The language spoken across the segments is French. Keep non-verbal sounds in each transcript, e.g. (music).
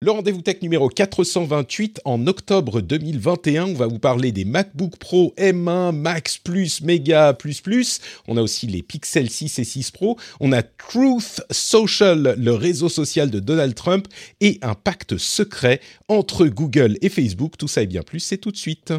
Le rendez-vous tech numéro 428 en octobre 2021. On va vous parler des MacBook Pro M1, Max Plus, Mega Plus Plus. On a aussi les Pixel 6 et 6 Pro. On a Truth Social, le réseau social de Donald Trump et un pacte secret entre Google et Facebook. Tout ça et bien plus, c'est tout de suite.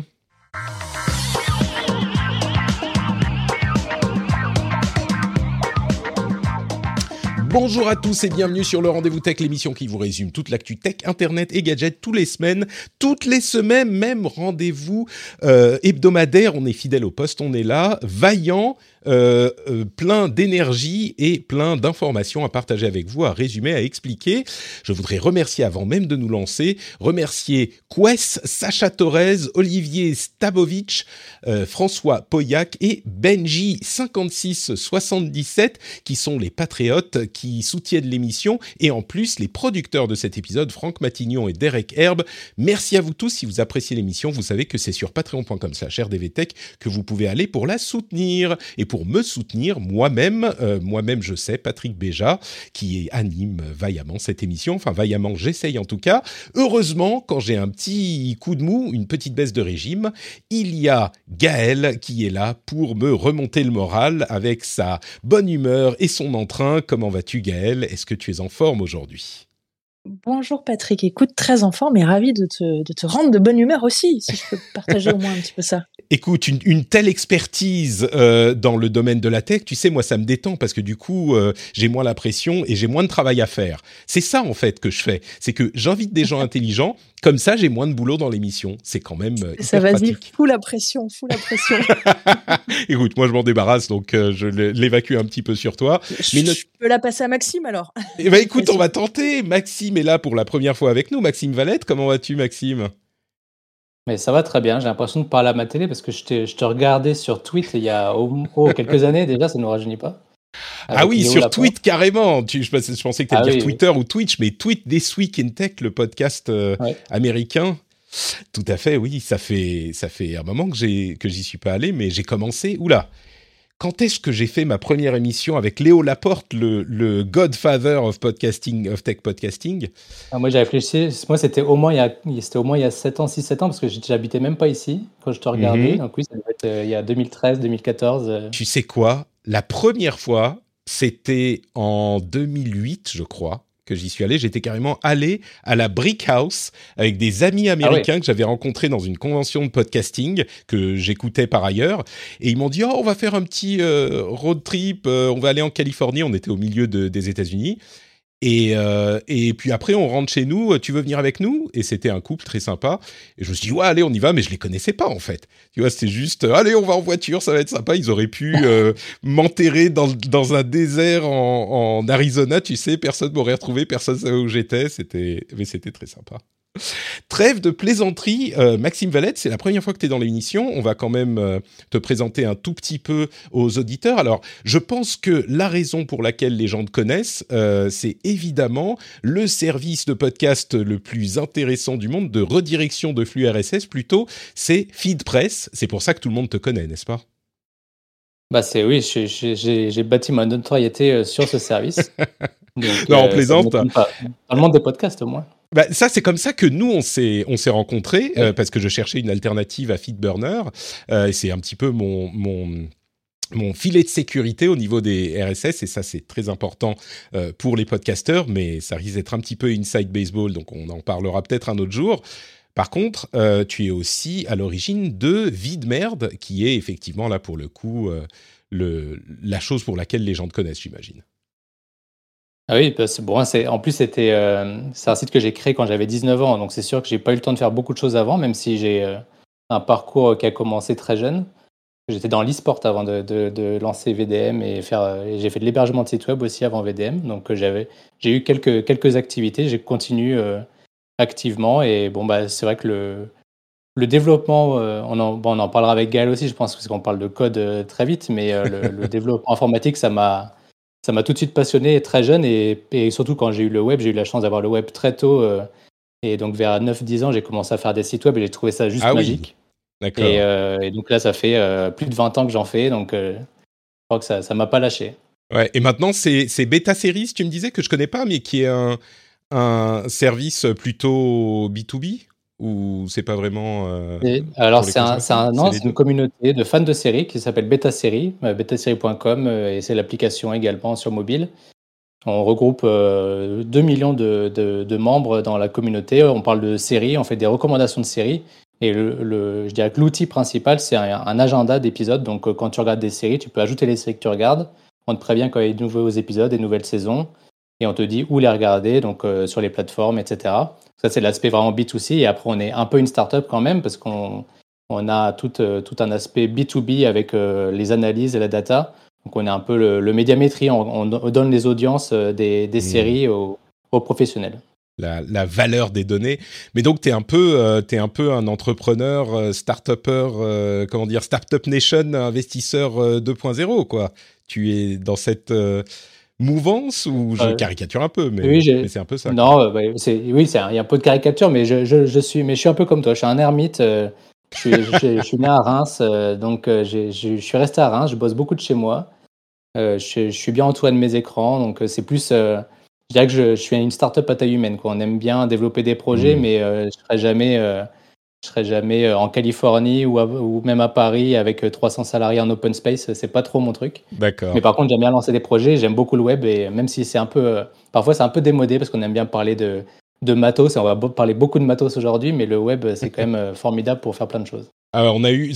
Bonjour à tous et bienvenue sur le Rendez-vous Tech, l'émission qui vous résume toute l'actu tech, internet et gadgets tous les semaines, toutes les semaines, même rendez-vous euh, hebdomadaire. On est fidèle au poste, on est là, vaillant, euh, euh, plein d'énergie et plein d'informations à partager avec vous, à résumer, à expliquer. Je voudrais remercier avant même de nous lancer, remercier Quest, Sacha Torres, Olivier Stabovic, euh, François Poyac et Benji 5677 qui sont les patriotes qui soutiennent l'émission et en plus les producteurs de cet épisode, Franck Matignon et Derek Herbe. Merci à vous tous si vous appréciez l'émission. Vous savez que c'est sur patreon.com/slash rdvtech que vous pouvez aller pour la soutenir et me soutenir moi-même. Euh, moi-même, je sais, Patrick Béja, qui anime vaillamment cette émission. Enfin, vaillamment, j'essaye en tout cas. Heureusement, quand j'ai un petit coup de mou, une petite baisse de régime, il y a Gaël qui est là pour me remonter le moral avec sa bonne humeur et son entrain. Comment vas-tu, Gaël? Est-ce que tu es en forme aujourd'hui? Bonjour Patrick, écoute, très en forme et ravi de te, de te rendre de bonne humeur aussi, si je peux partager au moins un petit peu ça. Écoute, une, une telle expertise euh, dans le domaine de la tech, tu sais, moi, ça me détend parce que du coup, euh, j'ai moins la pression et j'ai moins de travail à faire. C'est ça, en fait, que je fais. C'est que j'invite des gens (laughs) intelligents. Comme ça, j'ai moins de boulot dans l'émission. C'est quand même euh, Ça vas-y, pratique. fous la pression, fous la pression. (laughs) Écoute, moi, je m'en débarrasse, donc euh, je l'évacue un petit peu sur toi. je, Mais je peux la passer à Maxime alors. Eh ben, écoute, (laughs) on va tenter. Maxime est là pour la première fois avec nous. Maxime Valette, comment vas-tu, Maxime? Mais ça va très bien, j'ai l'impression de parler à ma télé parce que je, je te regardais sur Twitch il y a oh, (laughs) oh, quelques années déjà, ça ne nous rajeunit pas. Ah oui, Léo sur Laporte. Tweet carrément. Tu, je, pensais- je pensais que tu allais Ah dire oui, Twitter ou Twitch, mais Tweet This Week in Tech, le podcast euh, Ouais. américain. Tout à fait, oui. Ça fait ça fait un moment que j'ai que j'y suis pas allé, mais j'ai commencé. Oula. Quand est-ce que j'ai fait ma première émission avec Léo Laporte, le, le Godfather of podcasting, of tech podcasting? Ah, moi j'ai réfléchi, moi c'était au moins il y a, c'était au moins il y a 7 ans, 6-7 ans parce que j'habitais même pas ici quand je te regardais. Mhm. Donc oui, ça devait être euh, il y a 2013, 2014. euh. Tu sais quoi? La première fois, c'était en 2008, je crois, que j'y suis allé. J'étais carrément allé à la Brick House avec des amis américains que j'avais rencontrés dans une convention de podcasting que j'écoutais par ailleurs. Et ils m'ont dit, oh, on va faire un petit euh, road trip, euh, on va aller en Californie. On était au milieu de- des États-Unis. Et, euh, et puis après, on rentre chez nous. Tu veux venir avec nous? Et c'était un couple très sympa. Et je me suis dit, ouais, allez, on y va. Mais je les connaissais pas, en fait. Tu vois, c'était juste, euh, allez, on va en voiture, ça va être sympa. Ils auraient pu euh, (laughs) m'enterrer dans, dans un désert en, en Arizona, tu sais. Personne m'aurait retrouvé, personne savait où j'étais. C'était, mais c'était très sympa. Trêve de plaisanterie, euh, Maxime Valette, c'est la première fois que tu es dans l'émission. On va quand même euh, te présenter un tout petit peu aux auditeurs. Alors, je pense que la raison pour laquelle les gens te connaissent, euh, c'est évidemment le service de podcast le plus intéressant du monde, de redirection de flux RSS plutôt, c'est FeedPress. C'est pour ça que tout le monde te connaît, n'est-ce pas? Bah c'est oui, j'ai bâti ma notoriété euh, sur ce service. (laughs) Donc, Non, on euh, ça plaisante. pas. Dans le monde des podcasts au moins. Bah, ça, c'est comme ça que nous, on s'est, on s'est rencontrés, euh, parce que je cherchais une alternative à Feedburner. Euh, et c'est un petit peu mon, mon, mon filet de sécurité au niveau des RSS, et ça, c'est très important euh, pour les podcasteurs, mais ça risque d'être un petit peu inside baseball, donc on en parlera peut-être un autre jour. Par contre, euh, tu es aussi à l'origine de Vie de merde, qui est effectivement là pour le coup euh, la chose pour laquelle les gens te connaissent, j'imagine. Ah oui, parce bon, en plus c'était euh, c'est un site que j'ai créé quand j'avais 19 ans, donc c'est sûr que j'ai pas eu le temps de faire beaucoup de choses avant, même si j'ai un parcours qui a commencé très jeune. J'étais dans l'e-sport avant de, lancer VDM et j'ai fait de l'hébergement de site web aussi avant VDM. Donc j'ai eu quelques quelques activités. J'ai continué activement et bon bah c'est vrai que le le développement, on, en, bon, on en parlera avec Gaël aussi, je pense, parce qu'on parle de code très vite, mais le, le, (laughs) développement informatique, ça m'a, ça m'a tout de suite passionné très jeune et, surtout quand j'ai eu le web, j'ai eu la chance d'avoir le web très tôt. Euh, et donc vers 9-10 ans, j'ai commencé à faire des sites web et j'ai trouvé ça juste ah magique. D'accord. Euh, et, donc là, ça fait euh, plus de 20 ans que j'en fais, donc je crois que ça ne m'a pas lâché. Ouais, et maintenant, c'est, Beta Series, tu me disais, que je connais pas, mais qui est un, un service plutôt B2B ou c'est pas vraiment euh, Alors c'est un, une communauté de fans de séries qui s'appelle Beta Série, euh, betasérie.com euh, et c'est l'application également sur mobile. On regroupe 2 millions de, membres dans la communauté. On parle de séries, on fait des recommandations de séries. Et le, je dirais que l'outil principal, c'est un, agenda d'épisodes. Donc quand tu regardes des séries, tu peux ajouter les séries que tu regardes. On te prévient quand il y a de nouveaux épisodes, des nouvelles saisons. Et on te dit où les regarder, donc sur les plateformes, etc. Ça, c'est l'aspect vraiment B2C. Et après, on est un peu une startup quand même parce qu'on on a tout, euh, tout, un aspect B2B avec euh, les analyses et la data. Donc, on est un peu le, médiamétrie. On, donne les audiences euh, des, des mmh. séries aux, professionnels. La, la, valeur des données. Mais donc, tu es, un peu, es un peu un entrepreneur, start-upper, comment dire, Startup Nation, investisseur 2.0, quoi. Tu es dans cette mouvance ou je caricature un peu, mais, c'est un peu ça. Non, euh, bah, c'est, oui, il y a un peu de caricature, mais je, je, suis, mais je suis un peu comme toi. Je suis un ermite. Euh, je, suis, né à Reims, euh, donc je suis resté à Reims. Je bosse beaucoup de chez moi. je, suis bien entouré de mes écrans, donc c'est plus. je dirais que je, suis une start-up à taille humaine. Quoi. On aime bien développer des projets, mmh. mais je ne serai jamais je serai jamais euh, en Californie ou, ou, même à Paris avec 300 euh, salariés en open space. C'est pas trop mon truc. D'accord. Mais par contre, j'aime bien lancer des projets. J'aime beaucoup le web et même si c'est un peu, euh, parfois c'est un peu démodé parce qu'on aime bien parler de, de matos. Et on va parler beaucoup de matos aujourd'hui, mais le web c'est quand même formidable pour faire plein de choses. Alors, on a eu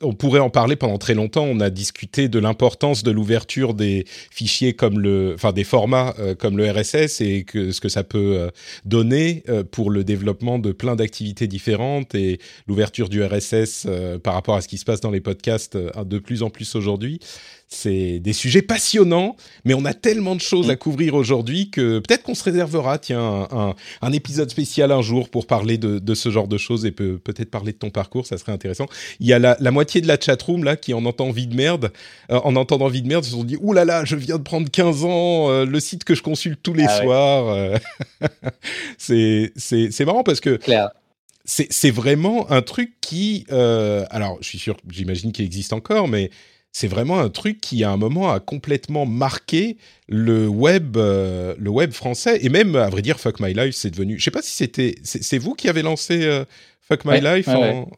on pourrait en parler pendant très longtemps. On a discuté de l'importance de l'ouverture des fichiers comme le, enfin des formats euh, comme le RSS et ce que ça peut euh, donner euh, pour le développement de plein d'activités différentes et l'ouverture du RSS par rapport à ce qui se passe dans les podcasts de plus en plus aujourd'hui. C'est des sujets passionnants, mais on a tellement de choses à mm. couvrir aujourd'hui que peut-être qu'on se réservera, tiens, un, épisode spécial un jour pour parler de, ce genre de choses et peut, peut-être parler de ton parcours, ça serait intéressant. Il y a la, moitié de la chatroom là qui en entend vie de merde, euh, en entendant vie de merde, se sont dit, ouh là là, je viens de prendre 15 ans, euh, le site que je consulte tous les ah soirs. Euh. (laughs) c'est marrant parce que... C'est vraiment un truc qui, alors je suis sûr, j'imagine qu'il existe encore, mais c'est vraiment un truc qui à un moment a complètement marqué le web, euh, le web français et même à vrai dire Fuck My Life c'est devenu. Je sais pas si c'était, c'est vous qui avez lancé euh, Fuck My Life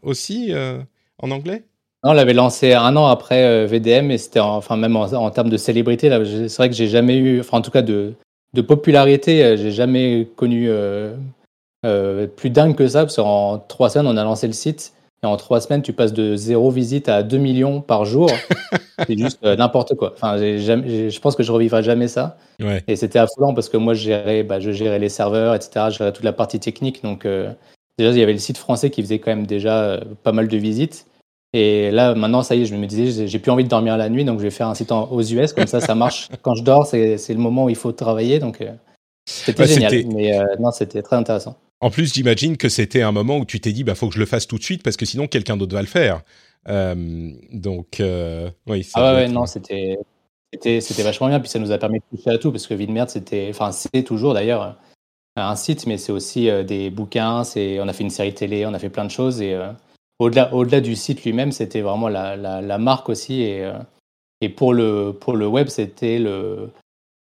aussi euh, en anglais? Non, on l'avait lancé un an après VDM et c'était enfin même en, termes de célébrité c'est vrai que j'ai jamais eu, enfin en tout cas de, de popularité, j'ai jamais connu plus dingue que ça parce qu'en trois semaines on a lancé le site et en trois semaines, tu passes de zéro visite à 2 millions par jour. (laughs) c'est juste euh, n'importe quoi. Enfin, je pense que je revivrai jamais ça. Et c'était affolant parce que moi, je gérais, bah, je gérais les serveurs, etc. Je gérais toute la partie technique. Donc, euh, déjà, il y avait le site français qui faisait quand même déjà euh, pas mal de visites. Et là, maintenant, ça y est, je me disais, j'ai plus envie de dormir la nuit, donc je vais faire un site aux US. Comme ça, ça marche. (laughs) Quand je dors, c'est le moment où il faut travailler. Donc, c'était génial. Mais non, c'était très intéressant. En plus, j'imagine que c'était un moment où tu t'es dit, bah, faut que je le fasse tout de suite parce que sinon, quelqu'un d'autre va le faire. Euh, donc, euh, oui. Ah ouais, non, c'était, c'était, vachement bien. Puis ça nous a permis de toucher à tout parce que Vie de merde, c'était, enfin, c'est toujours d'ailleurs un site, mais c'est aussi euh, des bouquins. C'est, on a fait une série télé, on a fait plein de choses et au-delà, au-delà du site lui-même, c'était vraiment la, la, la marque aussi et et pour le, pour le web, c'était le,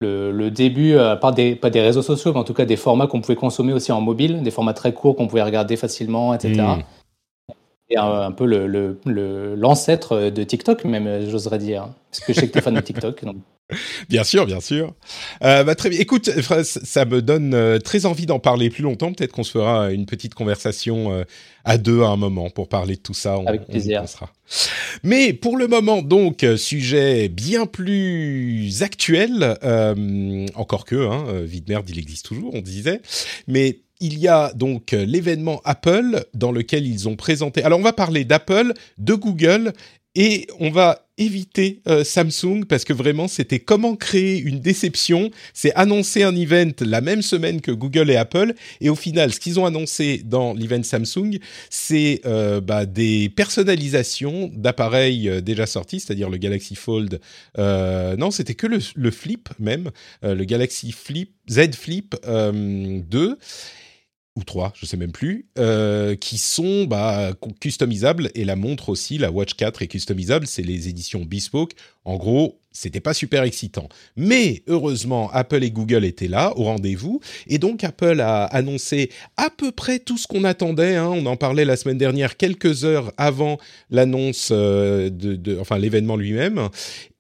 le, début, euh, pas des, pas des réseaux sociaux, mais en tout cas des formats qu'on pouvait consommer aussi en mobile, des formats très courts qu'on pouvait regarder facilement, etc. Hmm. Et un, peu l'ancêtre le, de TikTok, même, j'oserais dire. Parce que je sais que tu es fan de TikTok. (laughs) Bien sûr, bien sûr. Euh, bah, très bien. Écoute, ça me donne euh, très envie d'en parler plus longtemps. Peut-être qu'on se fera une petite conversation euh, à deux à un moment pour parler de tout ça. Avec plaisir. Mais pour le moment, donc, sujet bien plus actuel, encore que, hein, vie de merde, il existe toujours, on disait. Mais il y a donc l'événement Apple dans lequel ils ont présenté. Alors on va parler d'Apple, de Google et on va éviter euh, Samsung parce que vraiment c'était comment créer une déception. C'est annoncer un event la même semaine que Google et Apple et au final ce qu'ils ont annoncé dans l'event Samsung c'est euh, bah, des personnalisations d'appareils euh, déjà sortis, c'est-à-dire le Galaxy Fold. non, c'était que le, Flip même, le Galaxy Flip Z Flip 2 ou trois, je sais même plus, euh, qui sont bah, customisables et la montre aussi, la Watch 4 est customisable, c'est les éditions Bespoke. En gros, c'était pas super excitant. Mais heureusement, Apple et Google étaient là au rendez-vous et donc Apple a annoncé à peu près tout ce qu'on attendait. Hein. On en parlait la semaine dernière, quelques heures avant l'annonce euh, de, enfin l'événement lui-même.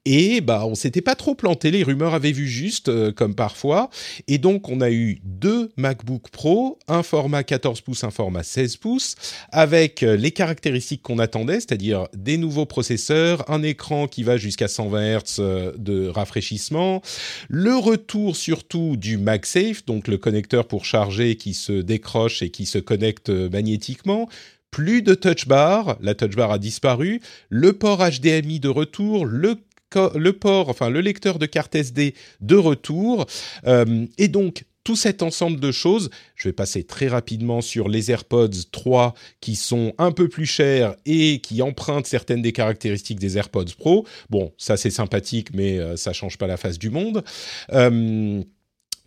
Et bah, on s'était pas trop planté, les rumeurs avaient vu juste, euh, comme parfois. Et donc, on a eu deux MacBook Pro, un format 14 pouces, un format 16 pouces, avec euh, les caractéristiques qu'on attendait, c'est-à-dire des nouveaux processeurs, un écran qui va jusqu'à 120 Hz euh, de rafraîchissement, le retour surtout du MagSafe, donc le connecteur pour charger qui se décroche et qui se connecte magnétiquement, plus de touch bar, la touch bar a disparu, le port HDMI de retour, le le port, enfin le lecteur de carte SD de retour. Euh, et donc, tout cet ensemble de choses, je vais passer très rapidement sur les AirPods 3 qui sont un peu plus chers et qui empruntent certaines des caractéristiques des AirPods Pro. Bon, ça c'est sympathique, mais ça euh, ça change pas la face du monde. Euh,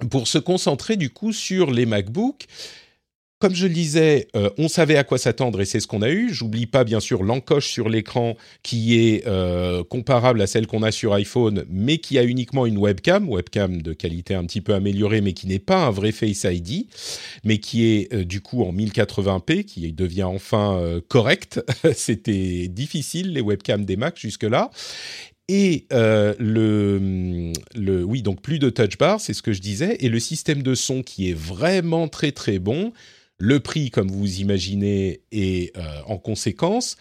pour se concentrer du coup sur les MacBooks, comme je le disais, euh, on savait à quoi s'attendre et c'est ce qu'on a eu. J'oublie pas bien sûr l'encoche sur l'écran qui est euh, comparable à celle qu'on a sur iPhone, mais qui a uniquement une webcam, webcam de qualité un petit peu améliorée, mais qui n'est pas un vrai Face ID, mais qui est euh, du coup en 1080p, qui devient enfin correct. (laughs) C'était difficile les webcams des Mac jusque-là. Et le, le, oui, donc plus de touch bar, c'est ce que je disais, et le système de son qui est vraiment très très bon. Le prix, comme vous imaginez, est euh, en conséquence.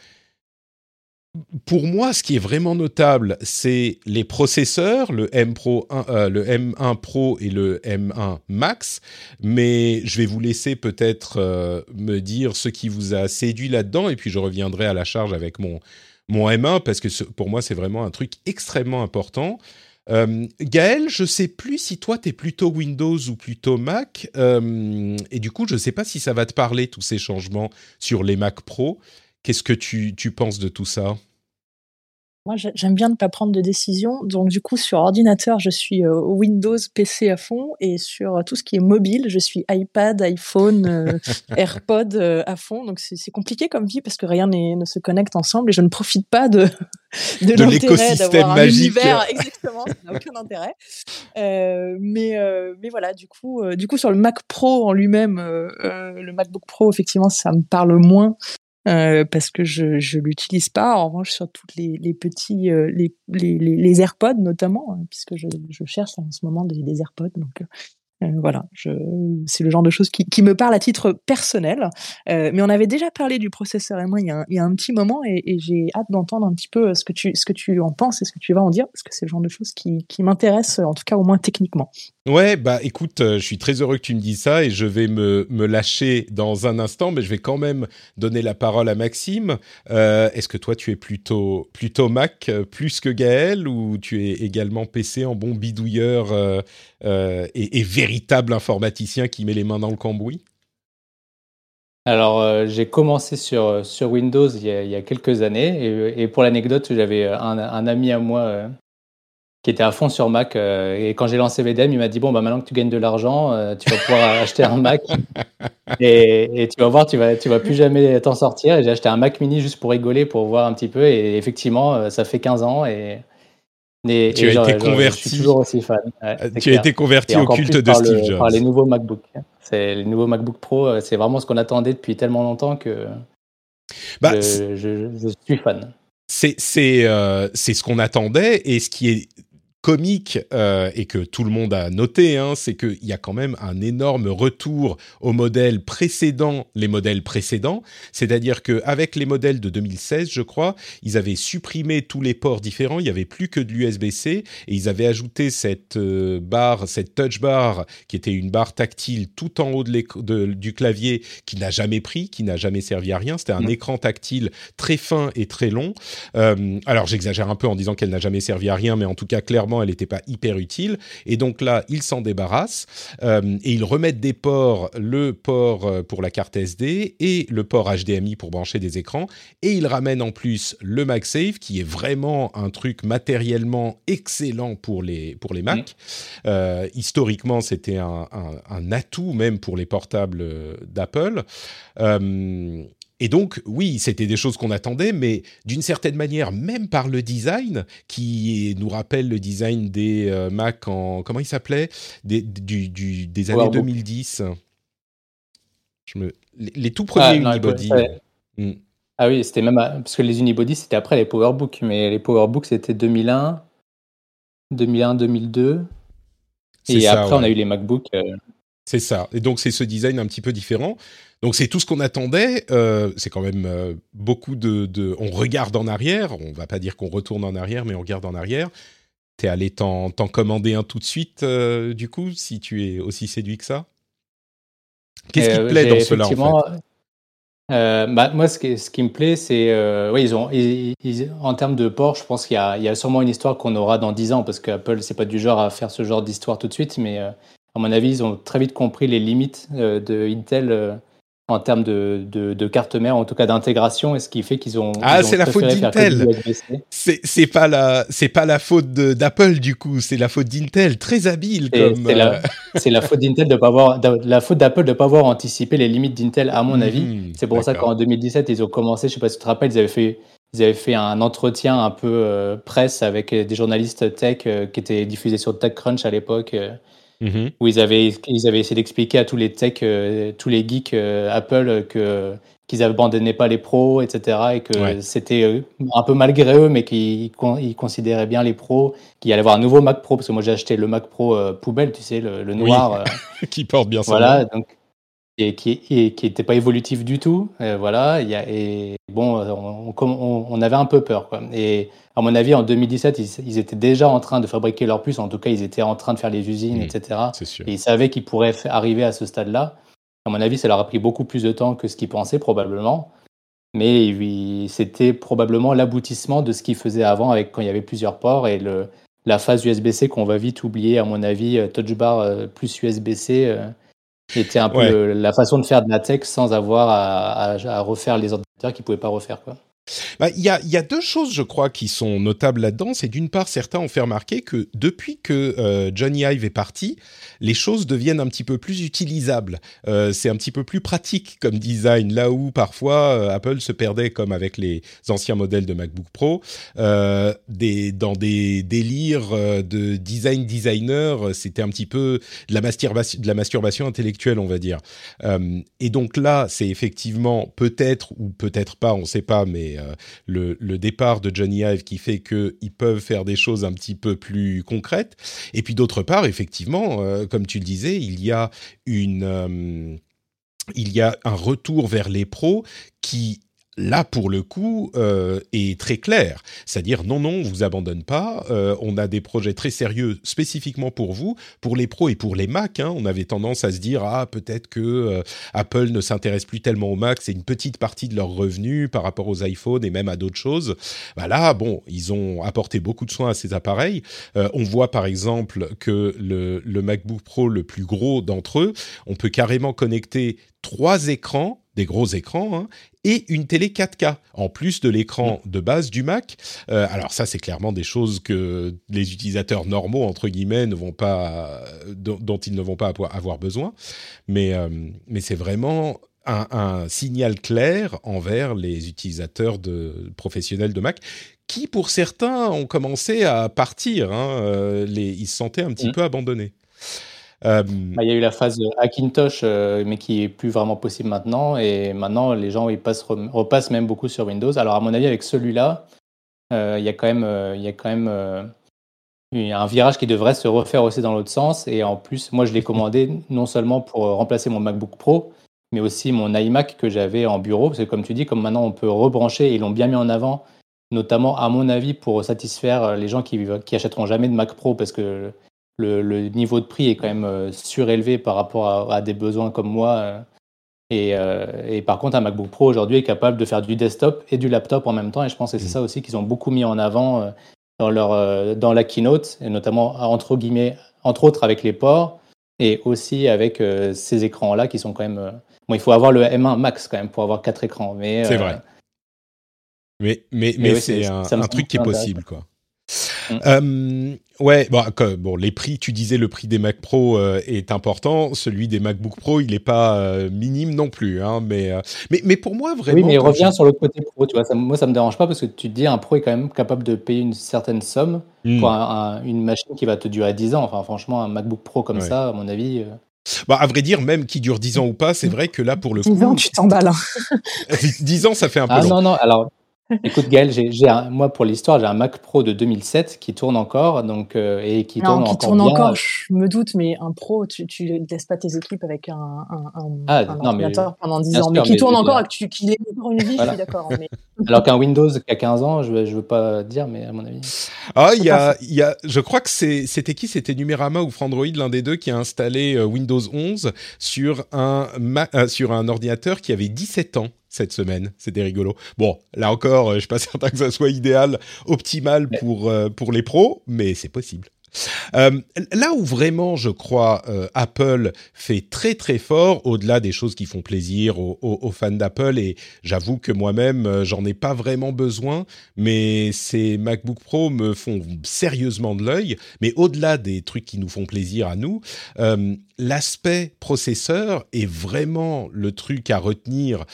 Pour moi, ce qui est vraiment notable, c'est les processeurs, le M Pro euh, le M1 Pro et le M1 Max. Mais je vais vous laisser peut-être euh, me dire ce qui vous a séduit là-dedans, et puis je reviendrai à la charge avec mon mon M1 parce que pour moi c'est vraiment un truc extrêmement important. Euh, Gaël, je sais plus si toi tu es plutôt Windows ou plutôt Mac, euh, et du coup je sais pas si ça va te parler tous ces changements sur les Mac Pro. Qu'est-ce que tu penses de tout ça? Moi, j'aime bien ne pas prendre de décision. Donc, du coup, sur ordinateur, je suis euh, Windows PC à fond. Et sur euh, tout ce qui est mobile, je suis iPad, iPhone, euh, (laughs) AirPod à fond. Donc, c'est compliqué comme vie parce que rien ne se connecte ensemble et je ne profite pas de, (laughs) de, de un univers. (laughs) Exactement, ça n'a aucun intérêt. mais, mais voilà, du coup, du coup, sur le Mac Pro en lui-même, le MacBook Pro, effectivement, ça me parle moins euh, parce que je je l'utilise pas. En revanche, sur toutes les, les petits euh, les, les, les, AirPods notamment, hein, puisque je, je cherche en ce moment des, des AirPods. Donc euh, voilà, c'est le genre de choses qui, me parle à titre personnel. Euh, mais on avait déjà parlé du processeur et moi il y a un, il y a un petit moment et, j'ai hâte d'entendre un petit peu ce que tu ce que tu en penses et ce que tu vas en dire parce que c'est le genre de choses qui, qui m'intéressent en tout cas au moins techniquement. Ouais, bah écoute, euh, je suis très heureux que tu me dises ça et je vais me, lâcher dans un instant, mais je vais quand même donner la parole à Maxime. Euh, Est-ce que toi tu es plutôt plutôt Mac euh, plus que Gaël ou tu es également PC en bon bidouilleur euh, euh, et, et, informaticien qui met les mains dans le cambouis alors, j'ai commencé sur, sur Windows il y, a, il y a quelques années et, et pour l'anecdote, j'avais un, un, ami à moi qui était à fond sur Mac. Euh, et quand j'ai lancé VDM, il m'a dit Bon, bah, maintenant que tu gagnes de l'argent, euh, tu vas pouvoir (laughs) acheter un Mac. (laughs) Et, et, tu vas voir, tu vas, tu vas plus jamais t'en sortir. Et j'ai acheté un Mac mini juste pour rigoler, pour voir un petit peu. Et effectivement, euh, ça fait 15 ans. Et, et tu as été converti. Je suis toujours aussi fan. tu as été converti au culte de Steve Jobs. Par les nouveaux MacBook. C'est les nouveaux MacBook Pro. C'est vraiment ce qu'on attendait depuis tellement longtemps que bah, je, je, je, suis fan. C'est c'est ce qu'on attendait et ce qui est comique euh, et que tout le monde a noté, hein, c'est qu'il y a quand même un énorme retour aux modèles précédents, les modèles précédents. C'est-à-dire qu'avec les modèles de 2016, je crois, ils avaient supprimé tous les ports différents. Il n'y avait plus que de l'USB-C et ils avaient ajouté cette euh, barre, cette touch bar qui était une barre tactile tout en haut de du clavier qui n'a jamais pris, qui n'a jamais servi à rien. C'était un mmh. écran tactile très fin et très long. Euh, alors j'exagère un peu en disant qu'elle n'a jamais servi à rien, mais en tout cas clairement elle n'était pas hyper utile. Et donc là, ils s'en débarrassent euh, et ils remettent des ports, le port euh, pour la carte SD et le port HDMI pour brancher des écrans. Et ils ramènent en plus le MagSafe, qui est vraiment un truc matériellement excellent pour les, pour les Mac. Euh, historiquement, c'était un, un, atout même pour les portables d'Apple. Et donc, oui, c'était des choses qu'on attendait, mais d'une certaine manière, même par le design, qui nous rappelle le design des euh, Mac en... Comment il s'appelait? Des, des années 2010. Je me... les, tout premiers ah, Unibody. Hmm. Ah oui, c'était même... Parce que les Unibody, c'était après les PowerBook, mais les PowerBook, c'était 2001, 2001, 2002. Et après, on a eu les MacBooks. Euh. C'est ça. Et donc, c'est ce design un petit peu différent. Donc c'est tout ce qu'on attendait. Euh, c'est quand même euh, beaucoup de, On regarde en arrière. On va pas dire qu'on retourne en arrière, mais on regarde en arrière. T'es allé t'en commander un tout de suite, euh, du coup, si tu es aussi séduit que ça? Qu'est-ce qui te plaît dans cela, en fait? bah, moi, ce qui, ce qui, me plaît, c'est oui, ils ont, en termes de port, je pense qu'il y, y, a sûrement une histoire qu'on aura dans 10 ans, parce qu'Apple, c'est pas du genre à faire ce genre d'histoire tout de suite, mais à mon avis, ils ont très vite compris les limites de Intel en termes de, de, carte mère, en tout cas d'intégration, et ce qui fait qu'ils ont. Ah, c'est la faute d'Intel. C'est pas la c'est pas la faute d'Apple du coup, c'est la faute d'Intel, très habile comme. Euh, (laughs) c'est la, faute d'Intel de pas avoir la faute d'Apple de pas avoir anticipé les limites d'Intel à mon avis. Mhm, c'est pour ça qu'en 2017 ils ont commencé, je sais pas si tu te rappelles, ils avaient fait ils avaient fait un entretien un peu euh, presse avec des journalistes tech euh, qui étaient diffusés sur TechCrunch à l'époque. Mhm. où ils avaient, ils avaient essayé d'expliquer à tous les techs, euh, tous les geeks euh, Apple que qu'ils abandonnaient pas les pros, etc. Et que c'était euh, un peu malgré eux, mais qu'ils ils considéraient bien les pros, qu'il y allait avoir un nouveau Mac Pro, parce que moi j'ai acheté le Mac Pro poubelle, tu sais, le, noir. (laughs) qui porte bien ça. Voilà, donc et qui n'était pas évolutif du tout. voilà, y a, et bon, on, on, on, avait un peu peur. Quoi. Et à mon avis, en 2017, ils, étaient déjà en train de fabriquer leurs puces. En tout cas, ils étaient en train de faire les usines, mmh, etc. Et ils savaient qu'ils pourraient arriver à ce stade-là. À mon avis, ça leur a pris beaucoup plus de temps que ce qu'ils pensaient, probablement. Mais c'était probablement l'aboutissement de ce qu'ils faisaient avant, avec quand il y avait plusieurs ports et le, la phase USB-C qu'on va vite oublier, à mon avis, euh, Touch Bar euh, plus USB-C euh, était un peu la façon de faire de la tech sans avoir à, à refaire les ordinateurs qu'ils ne pouvaient pas refaire. Quoi. Bah, il y, a, deux choses, je crois, qui sont notables là-dedans. C'est d'une part, certains ont fait remarquer que depuis que euh, Johnny Ive est parti, les choses deviennent un petit peu plus utilisables. Euh, c'est un petit peu plus pratique comme design, là où parfois euh, Apple se perdait, comme avec les anciens modèles de MacBook Pro, dans des délires de design designer. C'était un petit peu de la, masturbation, de la masturbation intellectuelle, on va dire. et donc là, c'est effectivement peut-être ou peut-être pas, on ne sait pas, mais euh, le, départ de Johnny Ive qui fait qu'ils peuvent faire des choses un petit peu plus concrètes. Et puis d'autre part, effectivement, euh, comme tu le disais, il y a une... Euh, il y a un retour vers les pros qui là pour le coup euh, est très clair, c'est-à-dire non non, on vous abandonne pas, euh, on a des projets très sérieux spécifiquement pour vous, pour les pros et pour les Mac. Hein. on avait tendance à se dire ah peut-être que euh, Apple ne s'intéresse plus tellement aux Mac, c'est une petite partie de leurs revenus par rapport aux iPhones et même à d'autres choses. Bah là bon, ils ont apporté beaucoup de soins à ces appareils. on voit par exemple que le, le MacBook Pro le plus gros d'entre eux, on peut carrément connecter trois écrans des gros écrans, hein, et une télé 4K, en plus de l'écran de base du Mac. Euh, alors ça, c'est clairement des choses que les utilisateurs normaux, entre guillemets, ne vont pas, dont, ils ne vont pas avoir besoin. Mais, euh, mais c'est vraiment un, signal clair envers les utilisateurs de, professionnels de Mac qui, pour certains, ont commencé à partir. Hein, euh, les, ils se sentaient un petit mmh. peu abandonnés. Euh, bah, il y a eu la phase Hackintosh, euh, mais qui est plus vraiment possible maintenant. Et maintenant, les gens ils passent, repassent même beaucoup sur Windows. Alors, à mon avis, avec celui-là, euh, il y a quand même, un virage qui devrait se refaire aussi dans l'autre sens. Et en plus, moi, je l'ai commandé non seulement pour remplacer mon MacBook Pro, mais aussi mon iMac que j'avais en bureau. Parce que comme tu dis, comme maintenant on peut rebrancher, ils l'ont bien mis en avant, notamment à mon avis pour satisfaire les gens qui, qui achèteront jamais de Mac Pro parce que le, niveau de prix est quand même euh, surélevé par rapport à, des besoins comme moi. Euh. Et, euh, et, par contre, un MacBook Pro aujourd'hui est capable de faire du desktop et du laptop en même temps. Et je pense que c'est mmh. ça aussi qu'ils ont beaucoup mis en avant dans, leur, dans la keynote, et notamment entre guillemets, entre autres avec les ports et aussi avec ces écrans-là qui sont quand même Bon, il faut avoir le M1 Max quand même pour avoir quatre écrans. Mais, c'est vrai. Mais, mais, mais, c'est un, truc qui est possible, quoi. Mm. Euh, ouais, bon, bon, les prix, tu disais le prix des Mac Pro euh, est important, celui des MacBook Pro, il n'est pas euh, minime non plus, hein, mais, mais, mais pour moi, vraiment. Oui, mais il revient sur le côté pro, tu vois, ça, moi ça me dérange pas parce que tu te dis, un pro est quand même capable de payer une certaine somme mm. pour une machine qui va te durer 10 ans. Enfin, franchement, un MacBook Pro comme ça, à mon avis. Bah, à vrai dire, même qui dure 10 ans ou pas, c'est vrai que là, pour le 10 ans, tu t'emballes. (laughs) 10 ans, ça fait un peu ah, long. Non, non, alors, Écoute Gaël, moi pour l'histoire, j'ai un Mac Pro de 2007 qui tourne encore, donc euh, et qui tourne qui tourne encore. Je me doute, mais un Pro, tu, ne laisses pas tes équipes avec un, un, ah, ordinateur pendant 10 ans, mais qui tourne encore et qu'il ait encore une vie, je suis d'accord. (laughs) Alors qu'un Windows qui a 15 ans, je, je veux pas dire, mais à mon avis. Ah, il y a, il y a, je crois que c'est, c'était qui? C'était Numérama ou Frandroid, l'un des deux, qui a installé euh, Windows 11 sur un, euh, sur un ordinateur qui avait 17 ans cette semaine. C'était rigolo. Bon, là encore, euh, je suis pas (laughs) certain que ça soit idéal, optimal pour, euh, pour les pros, mais c'est possible. Euh, là où vraiment, je crois, euh, Apple fait très très fort, au-delà des choses qui font plaisir aux, fans d'Apple, et j'avoue que moi-même, euh, j'en ai pas vraiment besoin, mais ces MacBook Pro me font sérieusement de l'œil. Mais au-delà des trucs qui nous font plaisir à nous, l'aspect processeur est vraiment le truc à retenir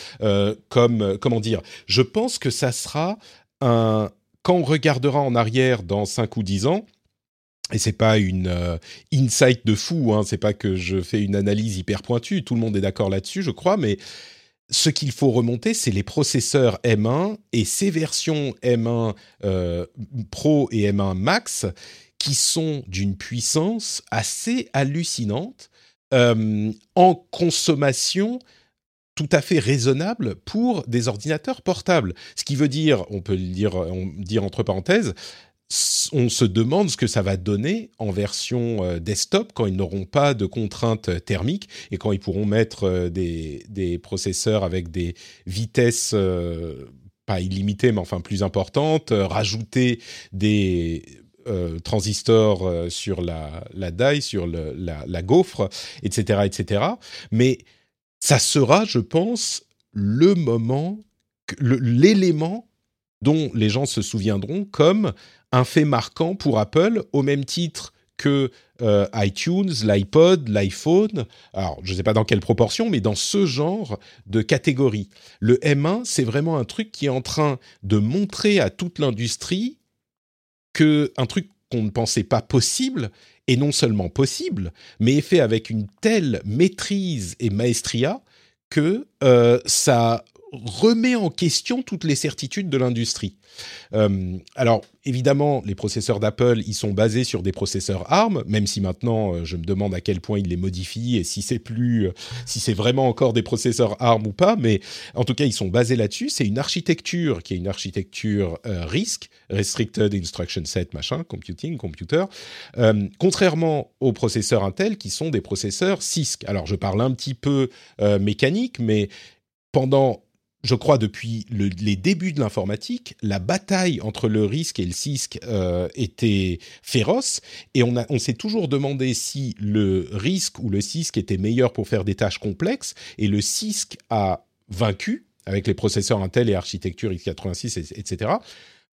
comme, comment dire, je pense que ça sera un... Quand on regardera en arrière dans 5 ou 10 ans, et c'est pas une euh, insight de fou, hein, c'est pas que je fais une analyse hyper pointue, tout le monde est d'accord là-dessus, je crois, mais ce qu'il faut remonter, c'est les processeurs M1 et ces versions M1 euh, Pro et M1 Max qui sont d'une puissance assez hallucinante euh, en consommation tout à fait raisonnable pour des ordinateurs portables. Ce qui veut dire, on peut le dire, entre parenthèses, on se demande ce que ça va donner en version euh, desktop quand ils n'auront pas de contraintes thermiques et quand ils pourront mettre euh, des, processeurs avec des vitesses euh, pas illimitées mais enfin plus importantes, rajouter des transistors sur la, la die, sur la, la, gaufre, etc., etc. Mais ça sera, je pense, le moment, l'élément dont les gens se souviendront comme un fait marquant pour Apple, au même titre que euh, iTunes, l'iPod, l'iPhone, alors je ne sais pas dans quelle proportion, mais dans ce genre de catégorie. Le M1, c'est vraiment un truc qui est en train de montrer à toute l'industrie que un truc qu'on ne pensait pas possible est non seulement possible, mais est fait avec une telle maîtrise et maestria que euh, ça remet en question toutes les certitudes de l'industrie. Euh, alors, évidemment, les processeurs d'Apple, ils sont basés sur des processeurs ARM, même si maintenant, euh, je me demande à quel point ils les modifient et si c'est plus, euh, si c'est vraiment encore des processeurs ARM ou pas, mais en tout cas, ils sont basés là-dessus. C'est une architecture qui est une architecture RISC, Restricted Instruction Set, machin, computing, computer, contrairement aux processeurs Intel qui sont des processeurs CISC. Alors, je parle un petit peu mécanique, mais pendant je crois, depuis les débuts de l'informatique, la bataille entre le RISC et le CISC euh, était féroce, et on, on s'est toujours demandé si le RISC ou le CISC était meilleur pour faire des tâches complexes, et le CISC a vaincu avec les processeurs Intel et architecture x86, etc.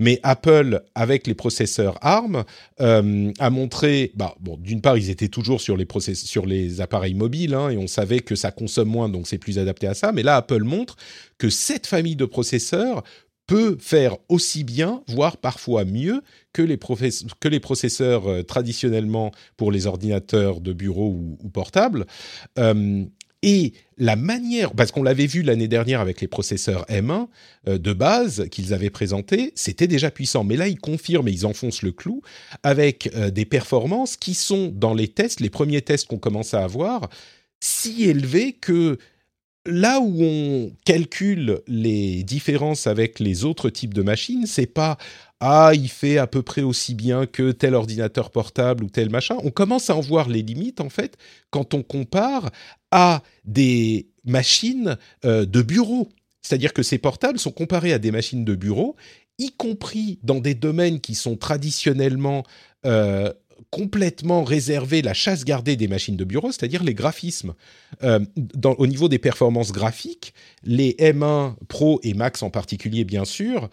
Mais Apple, avec les processeurs ARM, euh, a montré, bah, bon, d'une part, ils étaient toujours sur les, appareils mobiles, hein, et on savait que ça consomme moins, donc c'est plus adapté à ça. Mais là, Apple montre que cette famille de processeurs peut faire aussi bien, voire parfois mieux que les, que les processeurs euh, traditionnellement pour les ordinateurs de bureau ou, portables. Euh, Et la manière, parce qu'on l'avait vu l'année dernière avec les processeurs M1 euh, de base qu'ils avaient présentés, c'était déjà puissant. Mais là, ils confirment et ils enfoncent le clou avec euh, des performances qui sont dans les tests, les premiers tests qu'on commence à avoir, si élevées que là où on calcule les différences avec les autres types de machines, c'est pas ah, il fait à peu près aussi bien que tel ordinateur portable ou tel machin. On commence à en voir les limites en fait quand on compare à des machines euh, de bureau. C'est-à-dire que ces portables sont comparés à des machines de bureau, y compris dans des domaines qui sont traditionnellement euh, complètement réservé la chasse gardée des machines de bureau, c'est-à-dire les graphismes. Euh, au niveau des performances graphiques, les M1 Pro et Max en particulier, bien sûr,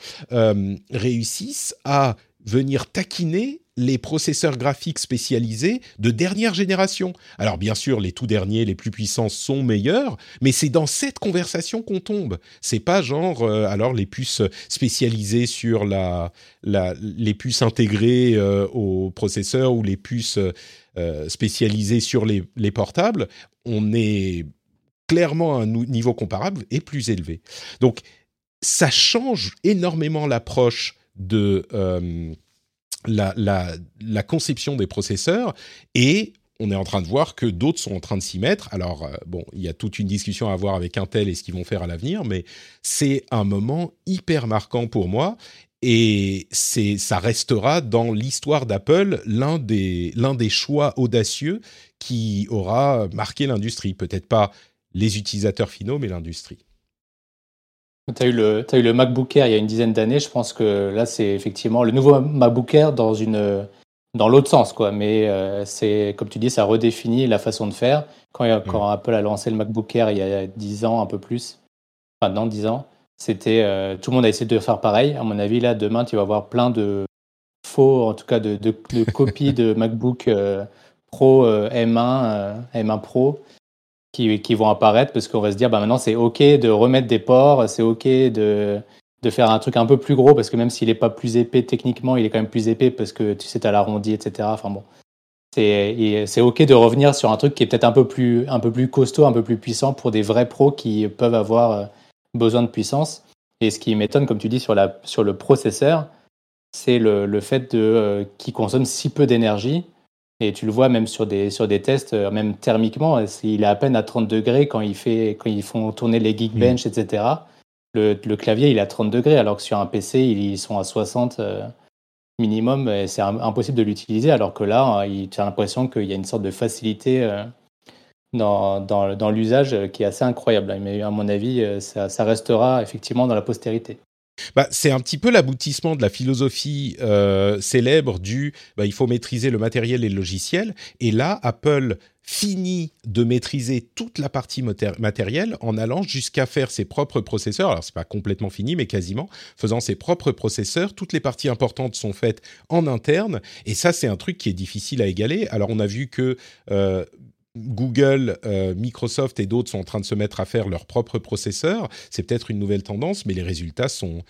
réussissent à venir taquiner les processeurs graphiques spécialisés de dernière génération. Alors bien sûr, les tout derniers, les plus puissants sont meilleurs, mais c'est dans cette conversation qu'on tombe. C'est pas genre euh, alors les puces spécialisées sur la, les puces intégrées euh, au processeur ou les puces euh, spécialisées sur les, les portables. On est clairement à un niveau comparable et plus élevé. Donc ça change énormément l'approche de la, conception des processeurs et on est en train de voir que d'autres sont en train de s'y mettre. Alors, euh, bon, il y a toute une discussion à avoir avec Intel et ce qu'ils vont faire à l'avenir, mais c'est un moment hyper marquant pour moi et c'est, ça restera dans l'histoire d'Apple l'un des, l'un des choix audacieux qui aura marqué l'industrie. Peut-être pas les utilisateurs finaux, mais l'industrie. Tu as, eu le, as eu le MacBook Air il y a une dizaine d'années. Je pense que là, c'est effectivement le nouveau MacBook Air dans, une, dans l'autre sens. Quoi. Mais euh, c'est, comme tu dis, ça redéfinit la façon de faire. Quand, quand Apple a lancé le MacBook Air il y a 10 ans, un peu plus, enfin, dans 10 ans, c'était, euh, tout le monde a essayé de faire pareil. À mon avis, là, demain, tu vas avoir plein de faux, en tout cas, de, de, copies de (laughs) MacBook euh, Pro M1, M1 Pro qui, vont apparaître parce qu'on va se dire bah maintenant c'est ok de remettre des ports, c'est ok de, de faire un truc un peu plus gros parce que même s'il n'est pas plus épais techniquement, il est quand même plus épais parce que tu sais, tu as l'arrondi, etc. Enfin bon, c'est ok de revenir sur un truc qui est peut-être un, peu plus, un peu plus costaud, un peu plus puissant pour des vrais pros qui peuvent avoir euh, besoin de puissance. Et ce qui m'étonne, comme tu dis, sur, la, sur le processeur, c'est le, le, fait de euh, qu'il consomme si peu d'énergie et tu le vois même sur des, sur des tests, euh, même thermiquement, il est à peine à 30 degrés quand, il fait, quand ils font tourner les Geekbench, mm. etc. Le, le, clavier, il est à 30 degrés, alors que sur un PC, ils sont à 60 euh, minimum. Et c'est impossible de l'utiliser, alors que là, tu as l'impression qu'il y a une sorte de facilité euh, dans, dans, dans l'usage qui est assez incroyable. Mais à mon avis, ça, ça restera effectivement dans la postérité. Bah, c'est un petit peu l'aboutissement de la philosophie euh, célèbre du bah, il faut maîtriser le matériel et le logiciel. Et là, Apple finit de maîtriser toute la partie matérielle en allant jusqu'à faire ses propres processeurs. Alors c'est pas complètement fini, mais quasiment faisant ses propres processeurs. Toutes les parties importantes sont faites en interne, et ça c'est un truc qui est difficile à égaler. Alors on a vu que euh, Google, euh, Microsoft et d'autres sont en train de se mettre à faire leurs propres processeurs. C'est peut-être une nouvelle tendance, mais les résultats sont,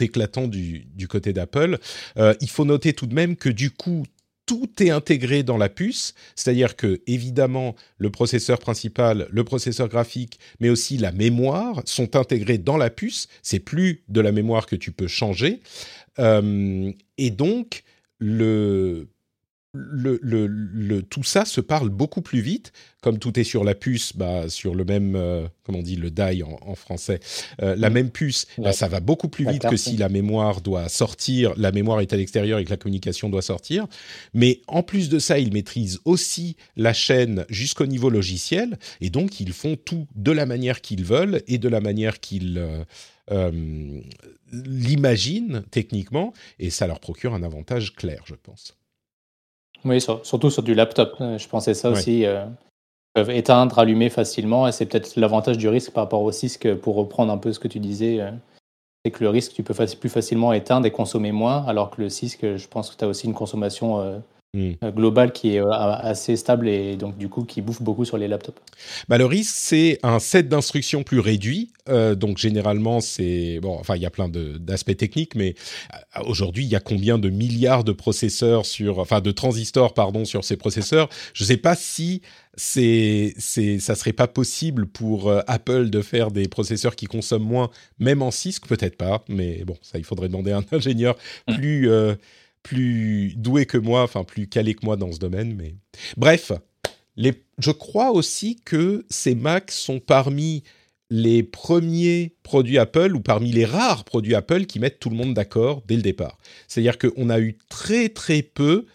éclatants du, côté d'Apple. Euh, il faut noter tout de même que du coup, tout est intégré dans la puce, c'est-à-dire que évidemment le processeur principal, le processeur graphique, mais aussi la mémoire sont intégrés dans la puce. C'est plus de la mémoire que tu peux changer, euh, et donc le le, le, tout ça se parle beaucoup plus vite, comme tout est sur la puce, bah, sur le même, euh, comment on dit, le die en, français, euh, la mm. même puce, bah, ça va beaucoup plus vite que si la mémoire doit sortir, la mémoire est à l'extérieur et que la communication doit sortir. Mais en plus de ça, ils maîtrisent aussi la chaîne jusqu'au niveau logiciel, et donc ils font tout de la manière qu'ils veulent et de la manière qu'ils euh, l'imaginent techniquement, et ça leur procure un avantage clair, je pense. Oui, surtout sur du laptop. Euh, je pensais ça aussi. Euh, peuvent éteindre, allumer facilement. Et c'est peut-être l'avantage du risque par rapport au CISC, pour reprendre un peu ce que tu disais. Euh, c'est que le risque, tu peux plus facilement éteindre et consommer moins, alors que le CISC, je pense que tu as aussi une consommation hmm. global qui est assez stable et donc du coup qui bouffe beaucoup sur les laptops. Bah, le risque, c'est un set d'instructions plus réduit. donc généralement, c'est bon. Enfin, il y a plein d'aspects techniques, mais aujourd'hui, il y a combien de milliards de processeurs sur, enfin, de transistors, pardon, sur ces processeurs? Je ne sais pas si c'est, c'est, ça serait pas possible pour euh, Apple de faire des processeurs qui consomment moins, même en Cisco, peut-être pas, mais bon, ça, il faudrait demander à un ingénieur mm. plus, euh, plus doué que moi, enfin plus calé que moi dans ce domaine. Mais bref, je crois aussi que ces Macs sont parmi les premiers produits Apple ou parmi les rares produits Apple qui mettent tout le monde d'accord dès le départ. C'est-à-dire qu'on a eu très très peu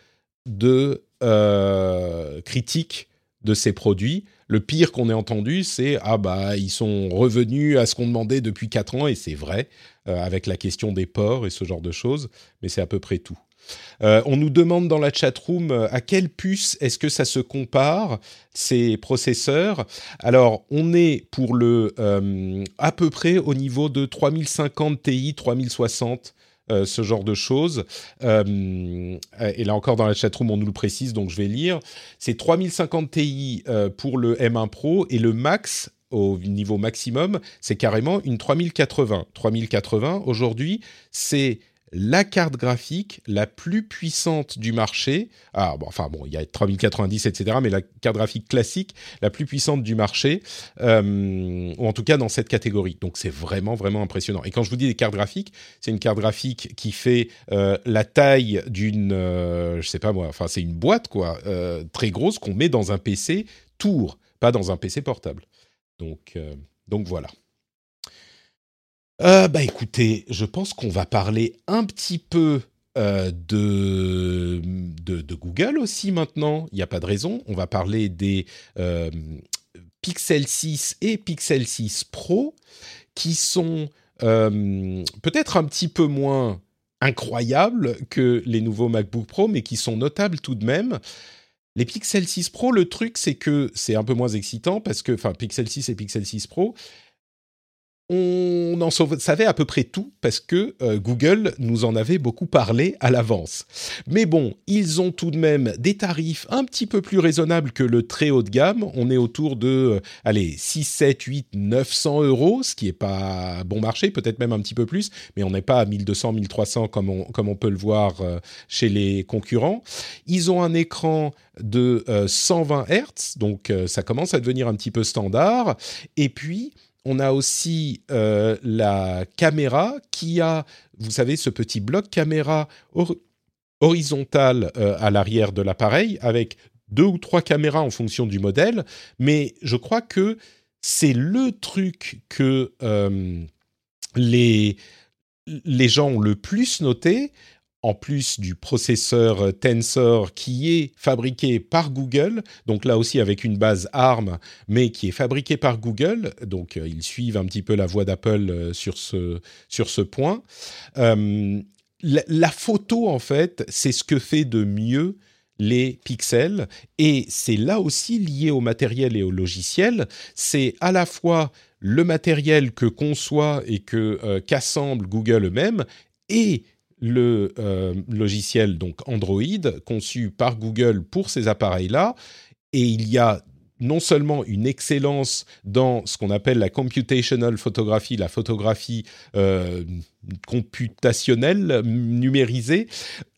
de euh, critiques de ces produits. Le pire qu'on ait entendu, c'est ah bah ils sont revenus à ce qu'on demandait depuis 4 ans et c'est vrai euh, avec la question des ports et ce genre de choses, mais c'est à peu près tout. Euh, on nous demande dans la chatroom euh, à quelle puce est-ce que ça se compare ces processeurs? Alors on est pour le à peu près au niveau de 3050 Ti, 3060 euh, ce genre de choses. Euh, et là encore dans la chatroom, on nous le précise, donc je vais lire. C'est 3050 Ti euh, pour le M1 Pro et le max au niveau maximum, c'est carrément une 3080. 3080 aujourd'hui, c'est la carte graphique la plus puissante du marché. Ah, bon, enfin bon, il y a 3090, etc., mais la carte graphique classique la plus puissante du marché, euh, ou en tout cas dans cette catégorie. Donc c'est vraiment, vraiment impressionnant. Et quand je vous dis des cartes graphiques, c'est une carte graphique qui fait euh, la taille d'une, euh, je sais pas moi, enfin c'est une boîte, quoi, très grosse qu'on met dans un PC tour, pas dans un PC portable. Donc, donc voilà. Euh, bah écoutez, je pense qu'on va parler un petit peu euh, de, Google aussi maintenant. Il n'y a pas de raison. On va parler des euh, Pixel 6 et Pixel 6 Pro qui sont peut-être un petit peu moins incroyables que les nouveaux MacBook Pro, mais qui sont notables tout de même. Les Pixel 6 Pro, le truc, c'est que c'est un peu moins excitant parce que, enfin, Pixel 6 et Pixel 6 Pro, on en savait à peu près tout parce que euh, Google nous en avait beaucoup parlé à l'avance. Mais bon, ils ont tout de même des tarifs un petit peu plus raisonnables que le très haut de gamme. On est autour de, euh, allez, 6, 7, 8, 900 euros, ce qui est pas bon marché, peut-être même un petit peu plus, mais on n'est pas à 1200, 1300 comme on, comme on peut le voir euh, chez les concurrents. Ils ont un écran de 120 Hz, donc ça commence à devenir un petit peu standard. Et puis, on a aussi euh, la caméra qui a, vous savez, ce petit bloc caméra horizontal euh, à l'arrière de l'appareil avec deux ou trois caméras en fonction du modèle. Mais je crois que c'est le truc que euh, les, les gens ont le plus noté en plus du processeur euh, Tensor qui est fabriqué par Google, donc là aussi avec une base ARM, mais qui est fabriqué par Google, donc euh, ils suivent un petit peu la voie d'Apple euh, sur, ce, sur ce point. la, photo, en fait, c'est ce que fait de mieux les pixels, et c'est là aussi lié au matériel et au logiciel, c'est à la fois le matériel que conçoit et que qu'assemble Google eux-mêmes, et le euh, logiciel donc Android conçu par Google pour ces appareils-là. Et il y a non seulement une excellence dans ce qu'on appelle la computational photographie, la photographie euh, computationnelle, numérisée,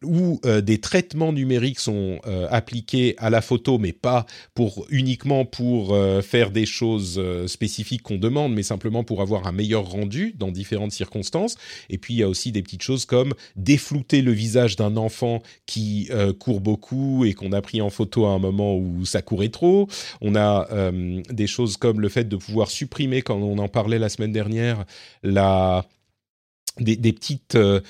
où euh, des traitements numériques sont euh, appliqués à la photo, mais pas pour uniquement pour faire des choses spécifiques qu'on demande, mais simplement pour avoir un meilleur rendu dans différentes circonstances. Et puis il y a aussi des petites choses comme déflouter le visage d'un enfant qui court beaucoup et qu'on a pris en photo à un moment où ça courait trop. On a euh, des choses comme le fait de pouvoir supprimer, quand on en parlait la semaine dernière, la, des, petites... Euh,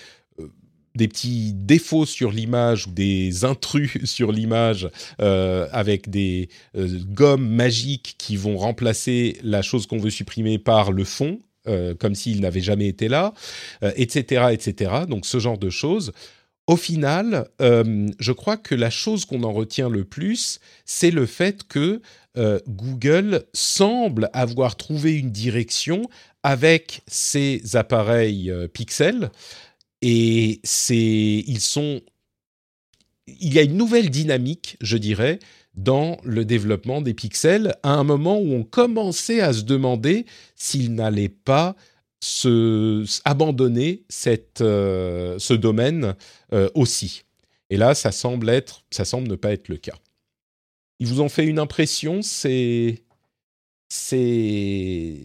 des petits défauts sur l'image ou des intrus (laughs) sur l'image euh, avec des gommes magiques qui vont remplacer la chose qu'on veut supprimer par le fond, comme s'il n'avait jamais été là, etc., etc. Donc ce genre de choses au final, euh, je crois que la chose qu'on en retient le plus, c'est le fait que euh, Google semble avoir trouvé une direction avec ses appareils euh, Pixel et c'est ils sont il y a une nouvelle dynamique, je dirais, dans le développement des pixels, à un moment où on commençait à se demander s'il n'allait pas se, abandonner cette, euh, ce domaine euh, aussi. Et là, ça semble être, ça semble ne pas être le cas. Ils vous ont fait une impression, c'est c'est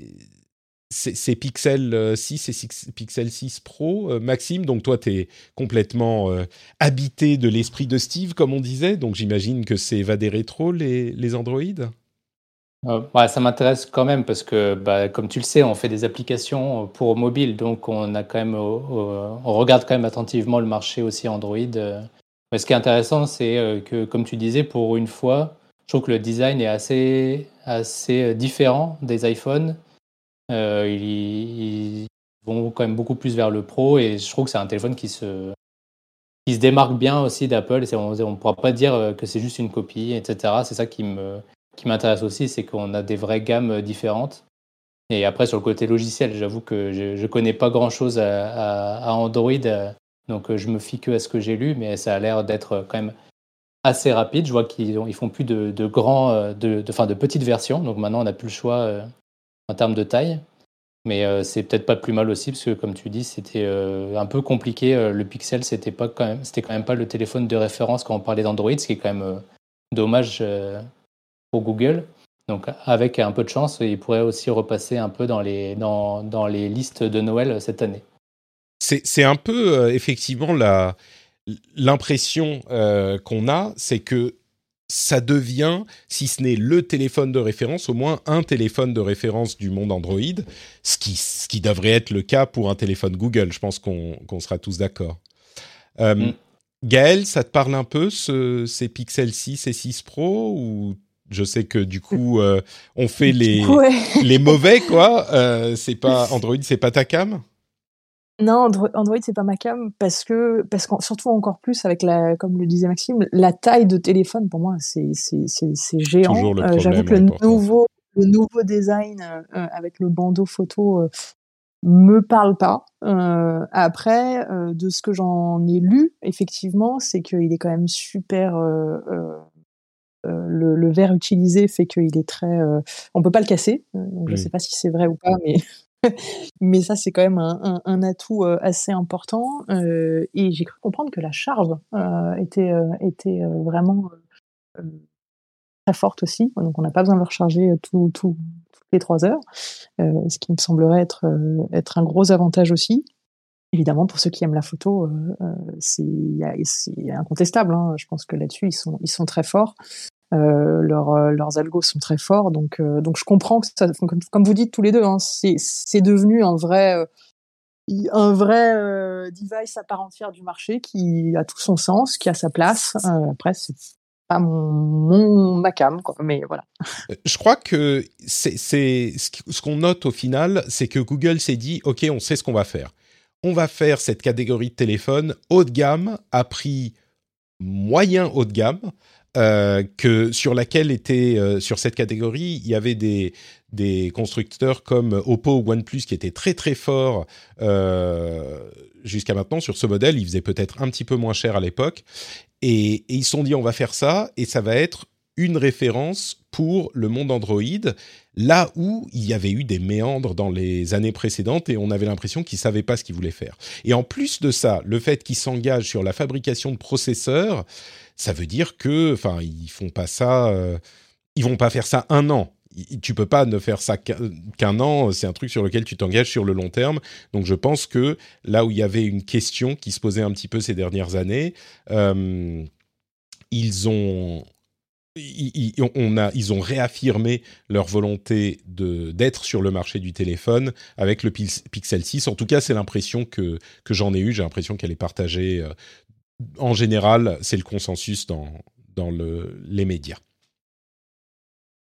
c'est Pixel 6 et Pixel 6 Pro. Euh, Maxime, donc toi, tu es complètement habité de l'esprit de Steve, comme on disait. Donc j'imagine que c'est va des rétro, les, les Android? Euh, ouais, ça m'intéresse quand même parce que, bah, comme tu le sais, on fait des applications pour mobile, donc on a quand même, on regarde quand même attentivement le marché aussi Android. Mais ce qui est intéressant, c'est euh, que, comme tu disais, pour une fois, je trouve que le design est assez, assez différent des iPhones. Euh, ils, vont quand même beaucoup plus vers le pro et je trouve que c'est un téléphone qui se, qui se démarque bien aussi d'Apple. On ne pourra pas dire que c'est juste une copie, etc. C'est ça qui me, qui m'intéresse aussi, c'est qu'on a des vraies gammes différentes. Et après, sur le côté logiciel, j'avoue que je ne connais pas grand-chose à, Android, donc je me fie que à ce que j'ai lu, mais ça a l'air d'être quand même assez rapide. Je vois qu'ils ils font plus de, grands, de, fin, de petites versions, donc maintenant on n'a plus le choix euh, en termes de taille. Mais euh, c'est peut-être pas plus mal aussi, parce que comme tu dis, c'était euh, un peu compliqué. le Pixel, c'était pas quand même, c'était quand même pas le téléphone de référence quand on parlait d'Android, ce qui est quand même dommage pour Google. Donc avec un peu de chance, il pourrait aussi repasser un peu dans les, dans, dans les listes de Noël cette année. C'est un peu euh, effectivement l'impression euh, qu'on a, c'est que ça devient, si ce n'est le téléphone de référence, au moins un téléphone de référence du monde Android, ce qui, ce qui devrait être le cas pour un téléphone Google. Je pense qu'on sera tous d'accord. Euh, mm. Gaël, ça te parle un peu, ce, ces Pixel 6 et 6 Pro, ou je sais que du coup, euh, on fait les, les mauvais, quoi. (laughs) Euh, c'est pas Android, c'est pas ta cam? Non, Android, c'est pas ma cam parce que, parce que surtout encore plus avec la, comme le disait Maxime, la taille de téléphone pour moi c'est c'est géant. Euh, j'avoue que le nouveau le nouveau design avec le bandeau photo me parle pas. après, de ce que j'en ai lu, effectivement, c'est qu'il est quand même super euh, le, verre utilisé fait qu'il est très. Euh, on peut pas le casser. Euh, donc je ne sais pas si c'est vrai ou pas, mais (laughs) mais ça c'est quand même un, atout assez important. et j'ai cru comprendre que la charge était était vraiment très forte aussi. Donc on n'a pas besoin de le recharger tout, toutes les trois heures, ce qui me semblerait être être un gros avantage aussi évidemment, pour ceux qui aiment la photo, c'est incontestable. Hein. Je pense que là-dessus, ils sont, ils sont très forts. Euh, euh, leurs algos sont très forts, donc, euh, donc je comprends que ça, comme, vous dites tous les deux, hein, c'est devenu un vrai, un vrai device à part entière du marché qui a tout son sens, qui a sa place. après, c'est pas mon, mon ma cam, quoi, mais voilà. Je crois que c'est ce qu'on note au final, c'est que Google s'est dit, ok, on sait ce qu'on va faire. On va faire cette catégorie de téléphone haut de gamme à prix moyen haut de gamme euh, que sur laquelle était euh, sur cette catégorie, il y avait des des constructeurs comme Oppo ou OnePlus qui étaient très très forts euh, jusqu'à maintenant sur ce modèle. Il faisait peut-être un petit peu moins cher à l'époque et, et ils se sont dit on va faire ça et ça va être une référence pour le monde Android, là où il y avait eu des méandres dans les années précédentes et on avait l'impression qu'ils ne savaient pas ce qu'ils voulaient faire. Et en plus de ça, le fait qu'ils s'engagent sur la fabrication de processeurs, ça veut dire que, enfin, ils font pas ça, euh, ils vont pas faire ça un an. Tu peux pas ne faire ça qu'un an. C'est un truc sur lequel tu t'engages sur le long terme. Donc, je pense que là où il y avait une question qui se posait un petit peu ces dernières années, euh, ils ont on a, ils ont réaffirmé leur volonté d'être sur le marché du téléphone avec le Pixel 6. En tout cas, c'est l'impression que, que j'en ai eue. J'ai l'impression qu'elle est partagée euh, en général, c'est le consensus dans, dans le, les médias.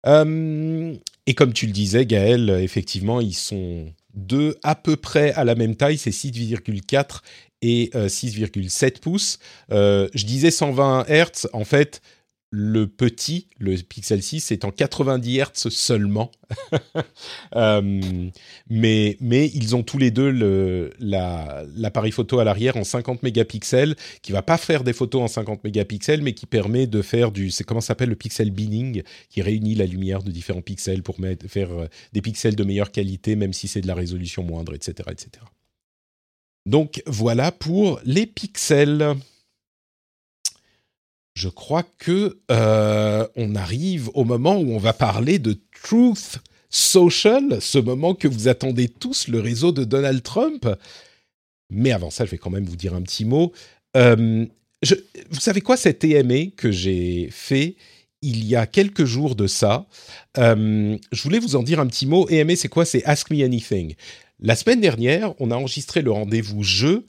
Euh, et comme tu le disais, Gaël, effectivement, ils sont deux à peu près à la même taille, c'est 6,4 et 6,7 euh, pouces. Euh, je disais 120 Hz, en fait, le petit, le Pixel 6, est en 90 Hz seulement. (laughs) Euh, mais, ils ont tous les deux l'appareil photo à l'arrière en 50 mégapixels, qui va pas faire des photos en 50 mégapixels, mais qui permet de faire du... Comment s'appelle le pixel binning, qui réunit la lumière de différents pixels pour faire euh, des pixels de meilleure qualité, même si c'est de la résolution moindre, etc., etc. Donc voilà pour les pixels je crois que euh, on arrive au moment où on va parler de Truth Social, ce moment que vous attendez tous, le réseau de Donald Trump. Mais avant ça, je vais quand même vous dire un petit mot. Euh, vous savez quoi, cet EMA que j'ai fait il y a quelques jours de ça, euh, je voulais vous en dire un petit mot. EMA, c'est quoi? C'est Ask Me Anything. La semaine dernière, on a enregistré le rendez-vous jeu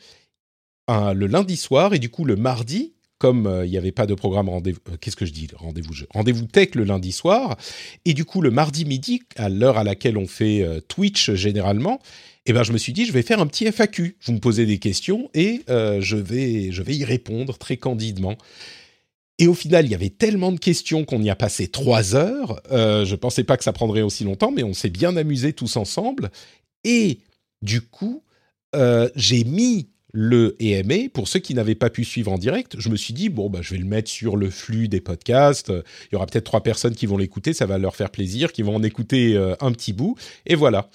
le lundi soir et du coup le mardi, comme euh, il n'y avait pas de programme rendez-vous, euh, qu'est-ce que je dis, rendez-vous rendez-vous tech le lundi soir, et du coup le mardi midi, à l'heure à laquelle on fait euh, Twitch généralement, eh ben je me suis dit je vais faire un petit FAQ. Vous me posez des questions et je vais je vais y répondre très candidement. Et au final, il y avait tellement de questions qu'on y a passé trois heures. Je pensais pas que ça prendrait aussi longtemps, mais on s'est bien amusé tous ensemble. Et du coup, j'ai mis le EMA. Pour ceux qui n'avaient pas pu suivre en direct, je me suis dit, bon, bah, je vais le mettre sur le flux des podcasts. Il y aura peut-être trois personnes qui vont l'écouter, ça va leur faire plaisir, qui vont en écouter euh, un petit bout. Et voilà.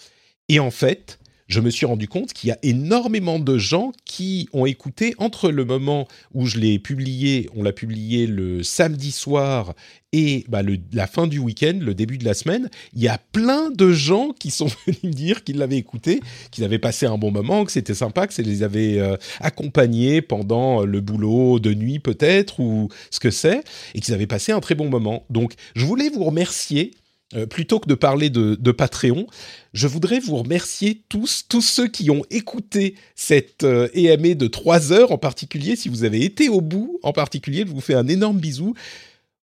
Et en fait, je me suis rendu compte qu'il y a énormément de gens qui ont écouté entre le moment où je l'ai publié, on l'a publié le samedi soir, et bah, la fin du week-end, le début de la semaine, il y a plein de gens qui sont (laughs) venus me dire qu'ils l'avaient écouté, qu'ils avaient passé un bon moment, que c'était sympa, que ça les avait euh, accompagnés pendant le boulot de nuit peut-être, ou ce que c'est, et qu'ils avaient passé un très bon moment. Donc, je voulais vous remercier euh, plutôt que de parler de, Patreon, je voudrais vous remercier tous, tous ceux qui ont écouté cette euh, de 3 heures en particulier. Si vous avez été au bout en particulier, je vous fais un énorme bisou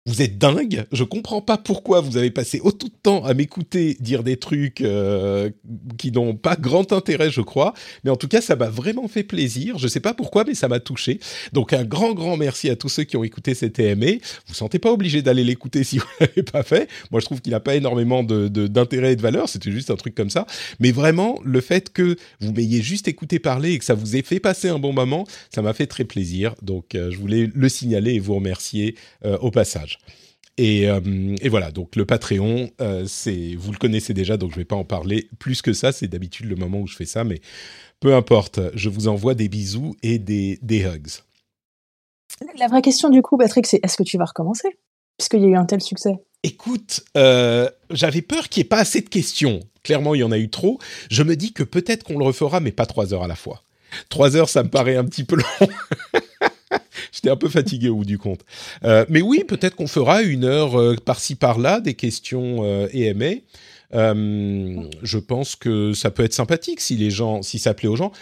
vous êtes dingue. Je comprends pas pourquoi vous avez passé autant de temps à m'écouter dire des trucs euh, qui n'ont pas grand intérêt, je crois. Mais en tout cas, ça m'a vraiment fait plaisir. Je sais pas pourquoi, mais ça m'a touché. Donc un grand, grand merci à tous ceux qui ont écouté cet. Vous vous sentez pas obligé d'aller l'écouter (laughs) si vous l'avez pas fait. Moi, je trouve qu'il n'a pas énormément d'intérêt et de valeur. C'était juste un truc comme ça. Mais vraiment, le fait que vous m'ayez juste écouté parler et que ça vous ait fait passer un bon moment, ça m'a fait très plaisir. Donc, euh, je voulais le signaler et vous remercier euh, au passage. Euh, et, voilà, donc le Patreon, euh, c'est, vous le connaissez déjà, donc je ne vais pas en parler plus que ça. C'est d'habitude le moment où je fais ça, mais peu importe. Je vous envoie des bisous et des, des hugs. La vraie question du coup, Patrick, c'est est-ce que tu vas recommencer? Puisqu'il y a eu un tel succès. Écoute, euh, j'avais peur qu'il n'y ait pas assez de questions. Clairement, il y en a eu trop. Je me dis que peut-être qu'on le refera, mais pas trois heures à la fois. Trois heures, ça me paraît un petit peu long. (laughs) (laughs) J'étais un peu fatigué au bout du compte. Euh, mais oui, peut-être qu'on fera une heure euh, par-ci par-là des questions euh, EMA. je pense que ça peut être sympathique si les gens, si ça plaît aux gens.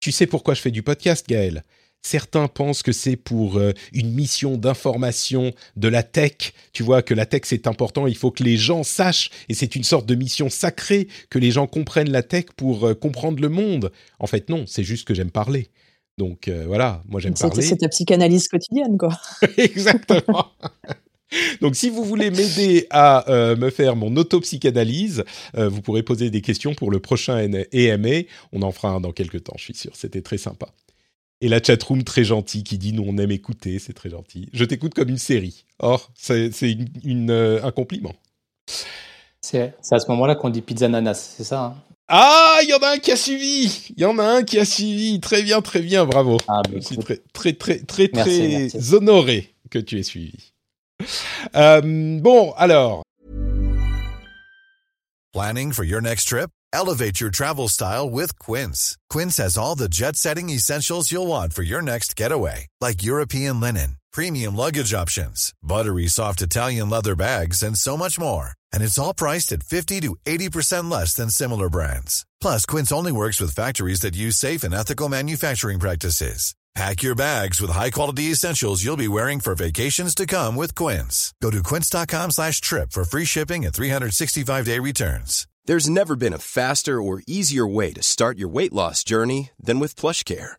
Tu sais pourquoi je fais du podcast, Gaël? Certains pensent que c'est pour une mission d'information de la tech. Tu vois que la tech c'est important, il faut que les gens sachent et c'est une sorte de mission sacrée que les gens comprennent la tech pour comprendre le monde. En fait non, c'est juste que j'aime parler. Donc euh, voilà, moi j'aime parler. C'est ta psychanalyse quotidienne, quoi. (laughs) (laughs) Exactement. Donc, si vous voulez m'aider à euh, me faire mon autopsychanalyse, euh, vous pourrez poser des questions pour le prochain EMA. On en fera un dans quelques temps, je suis sûr. C'était très sympa. Et la chatroom très gentille qui dit nous on aime écouter, c'est très gentil. Je t'écoute comme une série. Or, c'est une, un compliment. C'est à ce moment-là qu'on dit pizza nanas, c'est ça hein? Ah, il y en a un qui a suivi. Il y en a un qui a suivi. Très bien, très bien, bravo. Ah, Je suis très, très, très, très, très honoré que tu aies suivi. Euh, bon, alors. Planning for your next trip? Elevate your travel style with Quince. Quince has all the jet-setting essentials you'll want for your next getaway, like European linen, premium luggage options, buttery soft Italian leather bags, and so much more. and it's all priced at 50 to 80% less than similar brands. Plus, Quince only works with factories that use safe and ethical manufacturing practices. Pack your bags with high-quality essentials you'll be wearing for vacations to come with Quince. Go to quince.com slash trip for free shipping and 365-day returns. There's never been a faster or easier way to start your weight loss journey than with plush care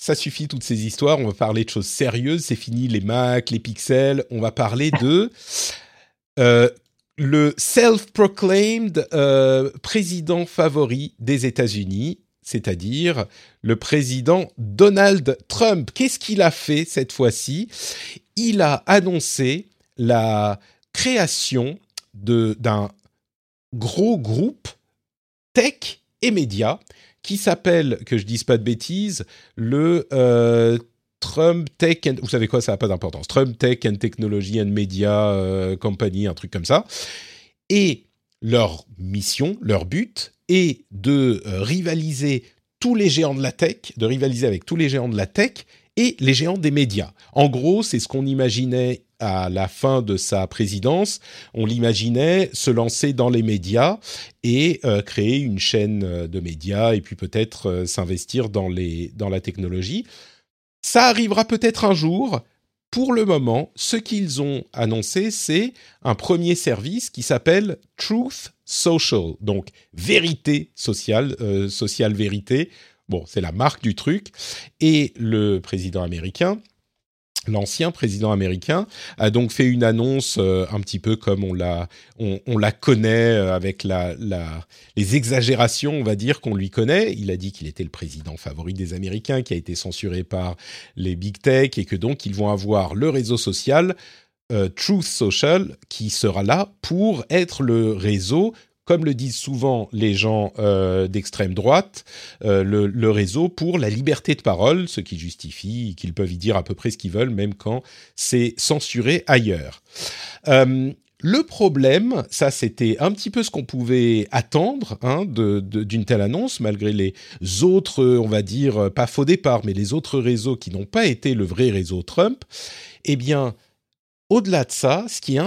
Ça suffit toutes ces histoires, on va parler de choses sérieuses, c'est fini les Macs, les pixels, on va parler de euh, le self-proclaimed euh, président favori des États-Unis, c'est-à-dire le président Donald Trump. Qu'est-ce qu'il a fait cette fois-ci? Il a annoncé la création d'un gros groupe tech et médias qui s'appelle, que je dise pas de bêtises, le euh, Trump Tech and, vous savez quoi, ça n'a pas d'importance, Trump Tech and Technology and Media euh, Company, un truc comme ça. Et leur mission, leur but est de euh, rivaliser tous les géants de la tech, de rivaliser avec tous les géants de la tech et les géants des médias. En gros, c'est ce qu'on imaginait à la fin de sa présidence, on l'imaginait se lancer dans les médias et euh, créer une chaîne euh, de médias et puis peut-être euh, s'investir dans, dans la technologie. Ça arrivera peut-être un jour. Pour le moment, ce qu'ils ont annoncé, c'est un premier service qui s'appelle Truth Social, donc vérité sociale, sociale vérité. Bon, c'est la marque du truc. Et le président américain, l'ancien président américain a donc fait une annonce euh, un petit peu comme on la on, la connaît euh, avec les exagérations on va dire qu'on lui connaît il a dit qu'il était le président favori des américains qui a été censuré par les big tech et que donc ils vont avoir le réseau social euh, Truth Social qui sera là pour être le réseau comme le disent souvent les gens euh, d'extrême droite, euh, le, réseau pour la liberté de parole, ce qui justifie qu'ils peuvent y dire à peu près ce qu'ils veulent, même quand c'est censuré ailleurs. Euh, le problème, ça c'était un petit peu ce qu'on pouvait attendre hein, d'une telle annonce, malgré les autres, on va dire, pas faux départ, mais les autres réseaux qui n'ont pas été le vrai réseau Trump. Eh bien, au-delà de ça, ce qui est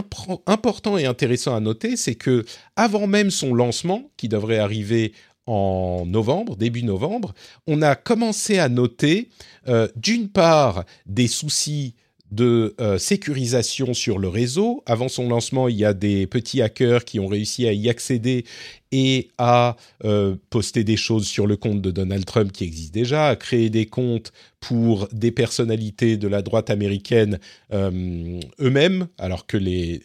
important et intéressant à noter, c'est que avant même son lancement, qui devrait arriver en novembre, début novembre, on a commencé à noter, euh, d'une part, des soucis de euh, sécurisation sur le réseau. Avant son lancement, il y a des petits hackers qui ont réussi à y accéder et à euh, poster des choses sur le compte de Donald Trump qui existe déjà, à créer des comptes pour des personnalités de la droite américaine euh, eux-mêmes, alors que les,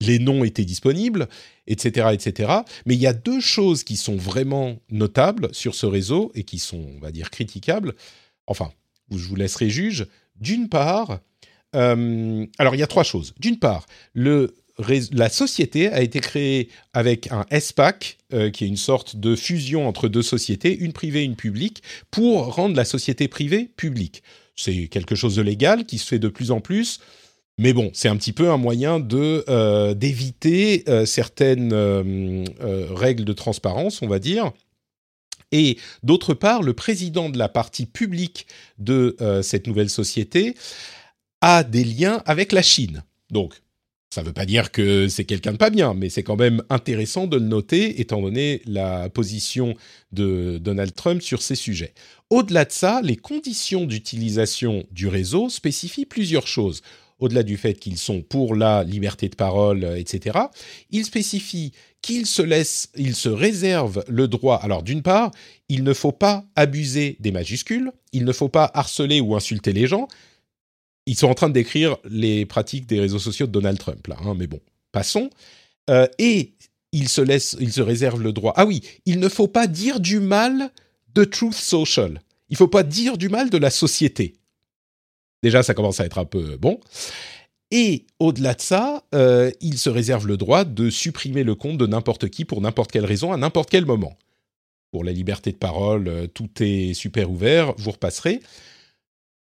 les noms étaient disponibles, etc., etc. Mais il y a deux choses qui sont vraiment notables sur ce réseau et qui sont, on va dire, critiquables. Enfin, je vous laisserai juge. D'une part, euh, alors, il y a trois choses. D'une part, la société a été créée avec un SPAC, euh, qui est une sorte de fusion entre deux sociétés, une privée et une publique, pour rendre la société privée publique. C'est quelque chose de légal qui se fait de plus en plus. Mais bon, c'est un petit peu un moyen de euh, d'éviter certaines règles de transparence, on va dire. Et d'autre part, le président de la partie publique de cette nouvelle société a des liens avec la Chine. Donc, ça ne veut pas dire que c'est quelqu'un de pas bien, mais c'est quand même intéressant de le noter étant donné la position de Donald Trump sur ces sujets. Au-delà de ça, les conditions d'utilisation du réseau spécifient plusieurs choses. Au-delà du fait qu'ils sont pour la liberté de parole, etc., ils spécifient qu'ils se laissent, ils se réservent le droit. Alors, d'une part, il ne faut pas abuser des majuscules, il ne faut pas harceler ou insulter les gens, ils sont en train de décrire les pratiques des réseaux sociaux de Donald Trump, là, hein, mais bon, passons. Euh, et il se laisse, il se réserve le droit. Ah oui, il ne faut pas dire du mal de Truth Social. Il ne faut pas dire du mal de la société. Déjà, ça commence à être un peu bon. Et au-delà de ça, euh, il se réserve le droit de supprimer le compte de n'importe qui pour n'importe quelle raison à n'importe quel moment. Pour la liberté de parole, euh, tout est super ouvert, vous repasserez.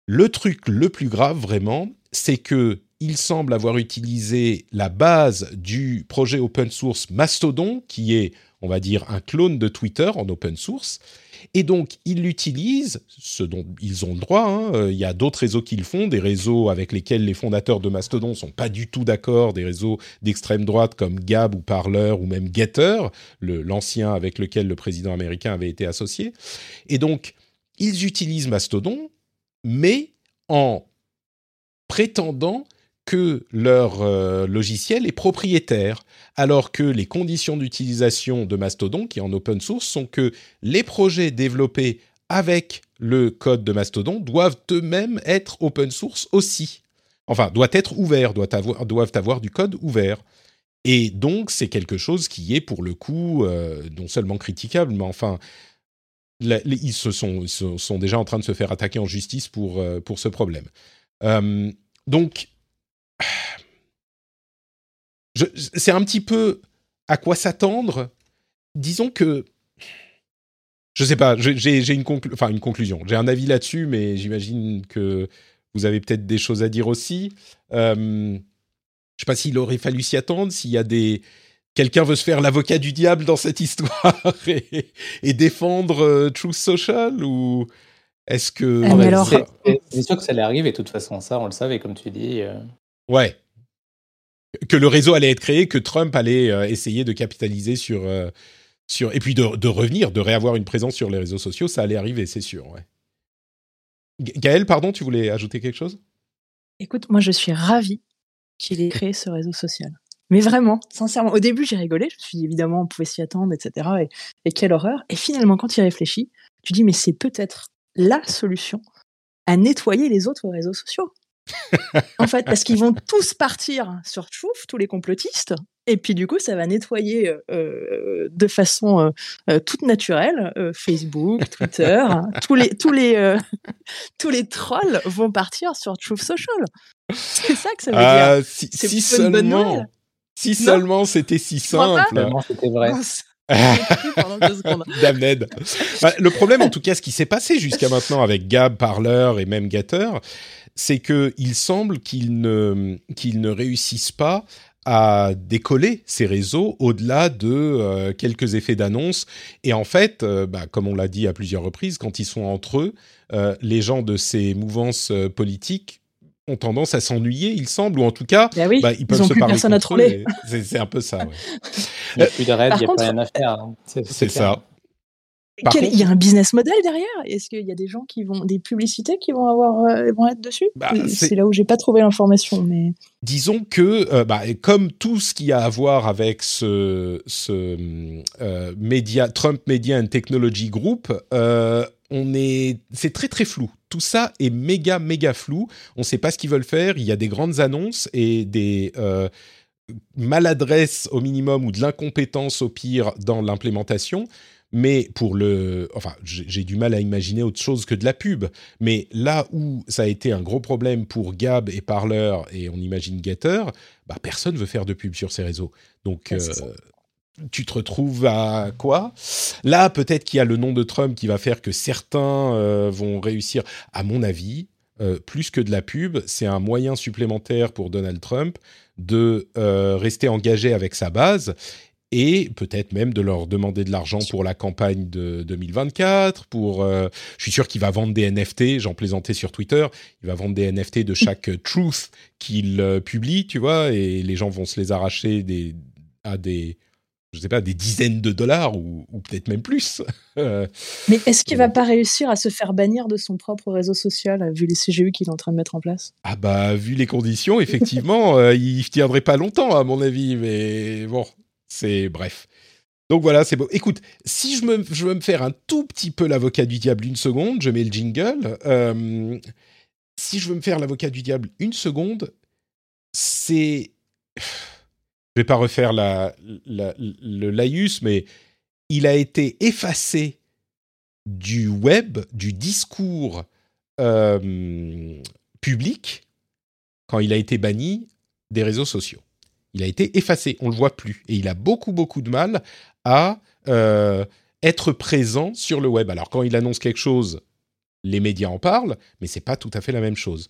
Le truc le plus grave, vraiment, c'est que il semble avoir utilisé la base du projet open source Mastodon, qui est, on va dire, un clone de Twitter en open source. Et donc, ils l'utilisent, ce dont ils ont le droit. Hein. Euh, il y a d'autres réseaux qui le font, des réseaux avec lesquels les fondateurs de Mastodon sont pas du tout d'accord, des réseaux d'extrême droite comme Gab ou Parler ou même Getter, l'ancien avec lequel le président américain avait été associé. Et donc, ils utilisent Mastodon, mais en prétendant que leur euh, logiciel est propriétaire, alors que les conditions d'utilisation de Mastodon, qui est en open source, sont que les projets développés avec le code de Mastodon doivent eux-mêmes être open source aussi. Enfin, doivent être ouverts, doivent avoir, du code ouvert. Et donc, c'est quelque chose qui est pour le coup euh, non seulement critiquable, mais enfin, ils, se sont, déjà en train de se faire attaquer en justice pour, euh, ce problème. donc, c'est un petit peu à quoi s'attendre. Disons que je sais pas, j'ai une conclusion. J'ai un avis là-dessus, mais j'imagine que vous avez peut-être des choses à dire aussi. Euh, je sais pas s'il aurait fallu s'y attendre, s'il y a des quelqu'un veut se faire l'avocat du diable dans cette histoire (laughs) et, défendre euh, Truth Social ou est-ce que ah, c'est sûr que ça allait arriver de toute façon ça on le savait comme tu dis. Euh. Ouais. Que le réseau allait être créé, que Trump allait euh, essayer de capitaliser sur, euh, sur. Et puis de, revenir, de réavoir une présence sur les réseaux sociaux, ça allait arriver, c'est sûr. Ouais. Gaël, pardon, tu voulais ajouter quelque chose? Écoute, moi je suis ravie qu'il ait créé ce réseau social. Mais vraiment, sincèrement, au début j'ai rigolé, je me suis dit évidemment on pouvait s'y attendre, etc. Et, et quelle horreur. Et finalement, quand tu y réfléchis, tu dis mais c'est peut-être la solution à nettoyer les autres réseaux sociaux (laughs) en fait, parce qu'ils vont tous partir sur Chouf, tous les complotistes, et puis du coup, ça va nettoyer euh, euh, de façon euh, toute naturelle Facebook, Twitter, hein. (laughs) tous les tous les (laughs) tous les trolls vont partir sur Truth Social. C'est ça que ça veut dire. Si, si si seulement c'était si simple. C'était vrai. (laughs) Bah, le problème, en tout cas, ce qui s'est passé jusqu'à maintenant avec Gab, Parler et même Gatter, c'est qu'il semble qu'ils ne, qu'ils ne réussissent pas à décoller ces réseaux au-delà de euh, quelques effets d'annonce. Et en fait, euh, bah, comme on l'a dit à plusieurs reprises, quand ils sont entre eux, euh, les gens de ces mouvances politiques ont tendance à s'ennuyer, il semble, ou en tout cas, oui, bah, ils peuvent ils se plus parler personne à troller. C'est un peu ça. Ouais. il n'y a plus de rêve, il n'y a pas rien à faire. Hein. C'est ça il y a un business model derrière? Est-ce qu'il y a des gens qui vont, des publicités qui vont avoir, euh, vont être dessus? Bah, C'est là où j'ai pas trouvé l'information, mais disons que, euh, bah, comme tout ce qui a à voir avec ce, ce euh, média, Trump Media and Technology Group, on est, c'est très très flou. Tout ça est méga méga flou. On ne sait pas ce qu'ils veulent faire. Il y a des grandes annonces et des maladresses au minimum ou de l'incompétence au pire dans l'implémentation. Mais pour le, enfin, j'ai du mal à imaginer autre chose que de la pub. Mais là où ça a été un gros problème pour Gab et Parler et on imagine Getter, bah personne veut faire de pub sur ces réseaux. Donc euh, tu te retrouves à quoi? Là, peut-être qu'il y a le nom de Trump qui va faire que certains euh, vont réussir. À mon avis, euh, plus que de la pub, c'est un moyen supplémentaire pour Donald Trump de rester engagé avec sa base et peut-être même de leur demander de l'argent pour la campagne de 2024. Pour, euh, je suis sûr qu'il va vendre des NFT. J'en plaisantais sur Twitter. Il va vendre des NFT de chaque (laughs) truth qu'il euh, publie, tu vois, et les gens vont se les arracher des, à des, je sais pas, des dizaines de dollars ou, peut-être même plus. (laughs) Mais est-ce qu'il va pas réussir à se faire bannir de son propre réseau social vu les CGU qu'il est en train de mettre en place? Ah bah vu les conditions, effectivement, (laughs) euh, il tiendrait pas longtemps à mon avis. Mais bon, c'est bref. Donc voilà, c'est beau. Écoute, si je, me, je veux me faire un tout petit peu l'avocat du diable une seconde, je mets le jingle. Euh, si je veux me faire l'avocat du diable une seconde, c'est... Je vais pas refaire le laïus, mais il a été effacé du web, du discours euh, public, quand il a été banni des réseaux sociaux il a été effacé, on le voit plus. Et il a beaucoup, beaucoup de mal à euh, être présent sur le web. Alors quand il annonce quelque chose, les médias en parlent, mais c'est pas tout à fait la même chose.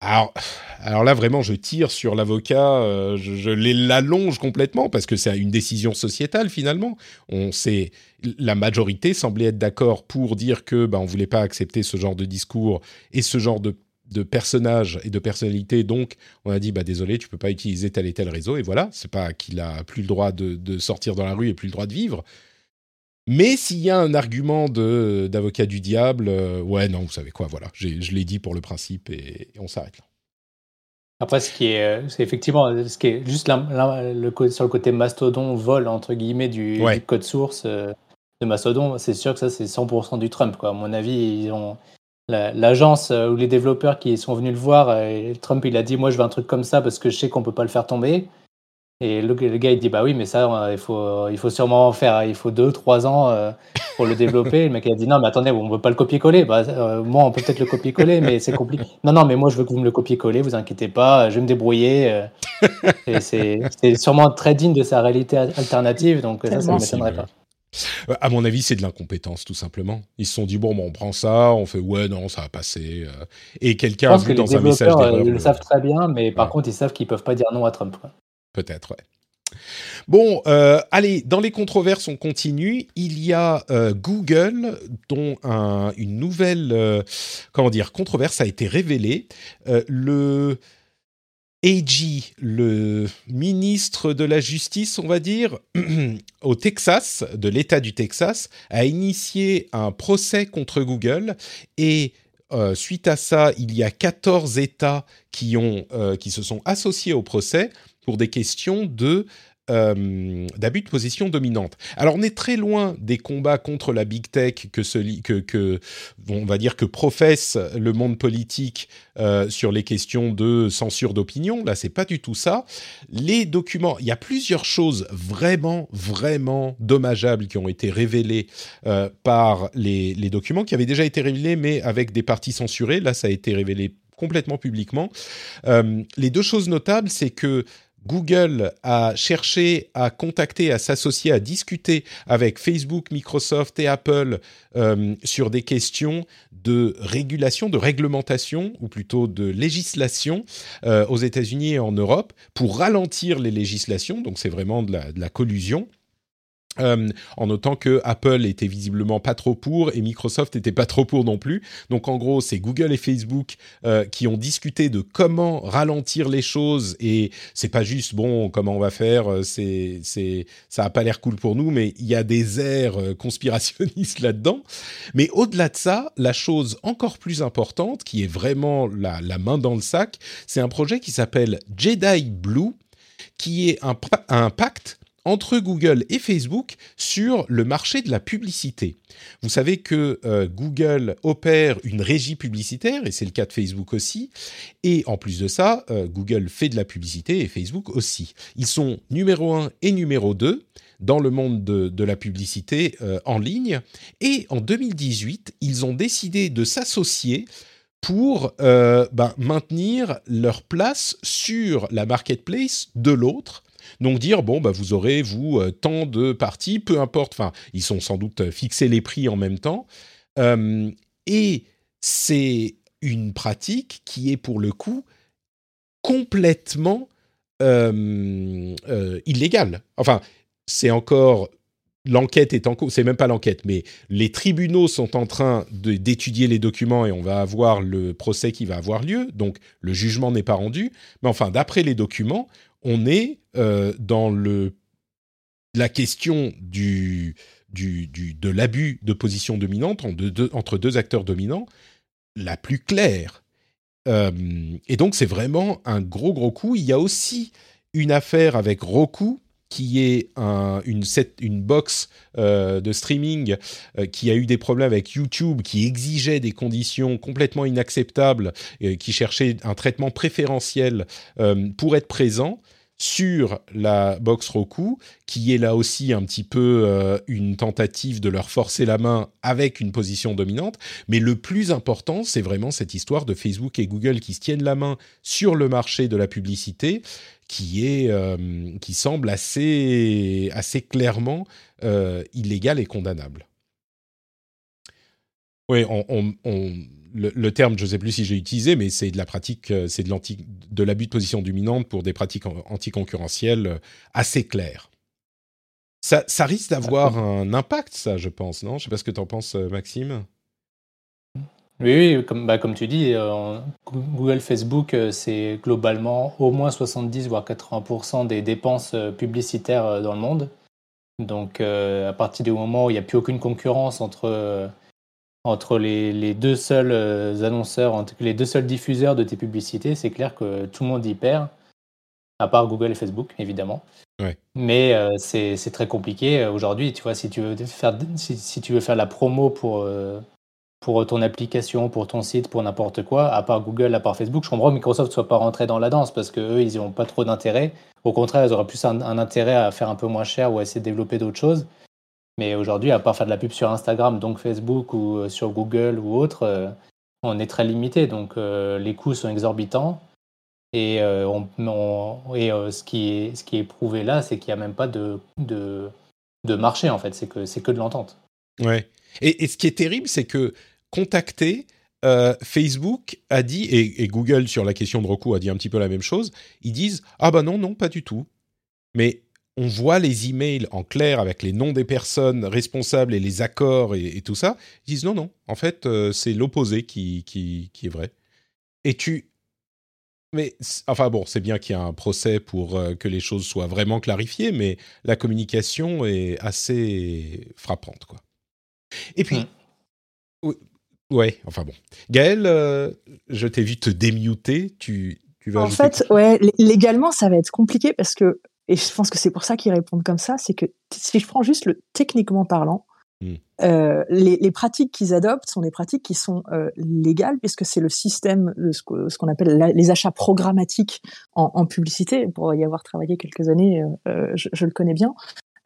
Alors, alors là, vraiment, je tire sur l'avocat, euh, je, l'allonge complètement parce que c'est une décision sociétale finalement. On sait, la majorité semblait être d'accord pour dire que ben, on voulait pas accepter ce genre de discours et ce genre de, de personnages et de personnalités. Donc, on a dit bah désolé, tu peux pas utiliser tel et tel réseau. Et voilà, c'est pas qu'il a plus le droit de sortir dans la rue et plus le droit de vivre. Mais s'il y a un argument de d'avocat du diable, euh, ouais, non, vous savez quoi, voilà, je l'ai dit pour le principe et, on s'arrête là. Après, ce qui est, euh, c'est effectivement, ce qui est juste le, sur le côté mastodon vol entre guillemets du, code source euh, de Mastodon, c'est sûr que ça c'est 100% du Trump, quoi. À mon avis, ils ont l'agence ou les développeurs qui sont venus le voir, et Trump il a dit moi je veux un truc comme ça parce que je sais qu'on peut pas le faire tomber. Et le, gars, il dit Bah oui, mais ça, euh, il faut, il faut sûrement en faire, il faut deux, trois ans euh, pour le développer. le mec, il a dit Non, mais attendez, on ne veut pas le copier-coller. Bah, euh, moi, on peut peut-être le copier-coller, mais c'est compliqué. Non, non, mais moi, je veux que vous me le copier-coller, vous inquiétez pas, je vais me débrouiller. c'est sûrement très digne de sa réalité alternative, donc ça, ça ne m'étonnerait pas. À mon avis, c'est de l'incompétence, tout simplement. Ils se sont dit bon, bon, on prend ça, on fait ouais, non, ça va passer. Et quelqu'un a vu dans un message d'erreur. Ils le savent très bien, mais par contre, ils savent qu'ils peuvent pas dire non à Trump. Peut-être, ouais. Bon, euh, allez, dans les controverses, on continue. Il y a euh, Google dont une nouvelle, euh, comment dire, controverse a été révélée. le AG, le ministre de la Justice, on va dire, (clears throat) au Texas, de l'État du Texas, a initié un procès contre Google et suite à ça, il y a 14 États qui, se sont associés au procès pour des questions de euh, d'abus de position dominante. Alors on est très loin des combats contre la big tech que, on va dire que professe le monde politique euh, sur les questions de censure d'opinion. Là, c'est pas du tout ça. Les documents, il y a plusieurs choses vraiment, vraiment dommageables qui ont été révélées euh, par les, les documents qui avaient déjà été révélés, mais avec des parties censurées. Là, ça a été révélé complètement publiquement. les deux choses notables, c'est que Google a cherché à contacter, à s'associer, à discuter avec Facebook, Microsoft et Apple euh, sur des questions de régulation, de réglementation, ou plutôt de législation euh, aux États-Unis et en Europe pour ralentir les législations. Donc c'est vraiment de la collusion. Euh, en notant que Apple était visiblement pas trop pour et Microsoft était pas trop pour non plus. Donc en gros, c'est Google et Facebook euh, qui ont discuté de comment ralentir les choses et c'est pas juste bon comment on va faire. Euh, c'est c'est ça a pas l'air cool pour nous, mais il y a des airs conspirationnistes (laughs) là-dedans. Mais au-delà de ça, la chose encore plus importante, qui est vraiment la, main dans le sac, c'est un projet qui s'appelle Jedi Blue, qui est un pacte entre Google et Facebook sur le marché de la publicité. Vous savez que euh, Google opère une régie publicitaire, et c'est le cas de Facebook aussi, et en plus de ça, euh, Google fait de la publicité et Facebook aussi. Ils sont numéro 1 et numéro 2 dans le monde de, la publicité euh, en ligne, et en 2018, ils ont décidé de s'associer pour ben, maintenir leur place sur la marketplace de l'autre donc dire bon bah vous aurez vous euh, tant de parties, peu importe. Enfin, ils sont sans doute euh, fixés les prix en même temps. Euh, et c'est une pratique qui est pour le coup complètement illégale. Enfin, c'est encore l'enquête est en cours, c'est même pas l'enquête, mais les tribunaux sont en train d'étudier les documents et on va avoir le procès qui va avoir lieu, donc le jugement n'est pas rendu, mais enfin, d'après les documents, on est euh, dans la question de l'abus de position dominante entre deux, acteurs dominants la plus claire. Euh, et donc c'est vraiment un gros gros coup. Il y a aussi une affaire avec Roku qui est une, une box euh, de streaming qui a eu des problèmes avec YouTube, qui exigeait des conditions complètement inacceptables, qui cherchait un traitement préférentiel pour être présent sur la box Roku, qui est là aussi un petit peu euh, une tentative de leur forcer la main avec une position dominante. Mais le plus important, c'est vraiment cette histoire de Facebook et Google qui se tiennent la main sur le marché de la publicité, qui est, euh, semble assez, assez clairement euh, illégal et condamnable. Oui, on, le, terme, je ne sais plus si j'ai utilisé, mais c'est de la pratique, c'est de, de l'abus de position dominante pour des pratiques anticoncurrentielles assez claires. Ça, ça risque d'avoir un impact, ça, je pense, non? Je ne sais pas ce que tu en penses, Maxime. Oui, comme, bah, comme tu dis, euh, Google, Facebook, euh, c'est globalement au moins 70 voire 80% des dépenses euh, publicitaires dans le monde. Donc à partir du moment où il n'y a plus aucune concurrence entre, entre les, les, deux seuls annonceurs, entre les deux seuls diffuseurs de tes publicités, c'est clair que tout le monde y perd, à part Google et Facebook, évidemment. Mais c'est très compliqué aujourd'hui. Tu vois, si tu veux faire, si, si tu veux faire la promo pour pour ton application, pour ton site, pour n'importe quoi, à part Google, à part Facebook. Je comprends que Microsoft ne soit pas rentré dans la danse parce qu'eux, ils n'ont pas trop d'intérêt. Au contraire, ils auraient plus un, intérêt à faire un peu moins cher ou à essayer de développer d'autres choses. Mais aujourd'hui, à part faire de la pub sur Instagram, donc Facebook ou euh, sur Google ou autre, euh, on est très limité. Donc euh, les coûts sont exorbitants. Et, on, et ce, qui est, ce qui est prouvé là, c'est qu'il n'y a même pas de, de, marché en fait. C'est que, c'est que de l'entente. Ouais. Et, et, ce qui est terrible, c'est que contacté, euh, Facebook a dit, et, Google sur la question de recours a dit un petit peu la même chose, ils disent Ah bah non, non, pas du tout. Mais on voit les emails en clair avec les noms des personnes responsables et les accords et, tout ça. Ils disent non, non, en fait, euh, c'est l'opposé qui, qui, qui, est vrai. Et tu. Mais enfin bon, c'est bien qu'il y ait un procès pour euh, que les choses soient vraiment clarifiées, mais la communication est assez frappante, quoi. Et puis, mmh. Ouais, enfin bon. Gaël, euh, je t'ai vu te démuter. Tu, tu vas. En fait, ouais, légalement, ça va être compliqué parce que, et je pense que c'est pour ça qu'ils répondent comme ça, c'est que si je prends juste le techniquement parlant, hmm. euh, les, pratiques qu'ils adoptent sont des pratiques qui sont euh, légales puisque c'est le système de ce, qu'on appelle les achats programmatiques en, publicité. Pour y avoir travaillé quelques années, je, je, le connais bien.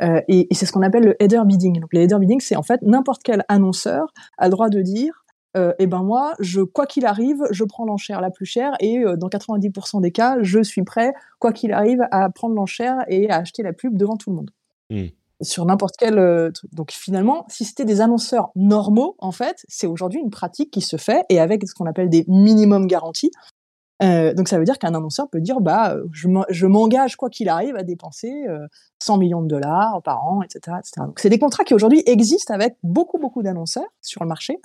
et, et c'est ce qu'on appelle le header bidding. Donc le header bidding, c'est en fait n'importe quel annonceur a le droit de dire euh, et ben moi, je, quoi qu'il arrive, je prends l'enchère la plus chère et euh, dans 90% des cas, je suis prêt, quoi qu'il arrive, à prendre l'enchère et à acheter la pub devant tout le monde. Mmh. Sur n'importe quel euh, truc. Donc finalement, si c'était des annonceurs normaux, en fait, c'est aujourd'hui une pratique qui se fait et avec ce qu'on appelle des minimum garanties. donc ça veut dire qu'un annonceur peut dire bah je m'engage quoi qu'il arrive à dépenser 100 millions de dollars par an, etc. etc. Donc c'est des contrats qui aujourd'hui existent avec beaucoup beaucoup d'annonceurs sur le marché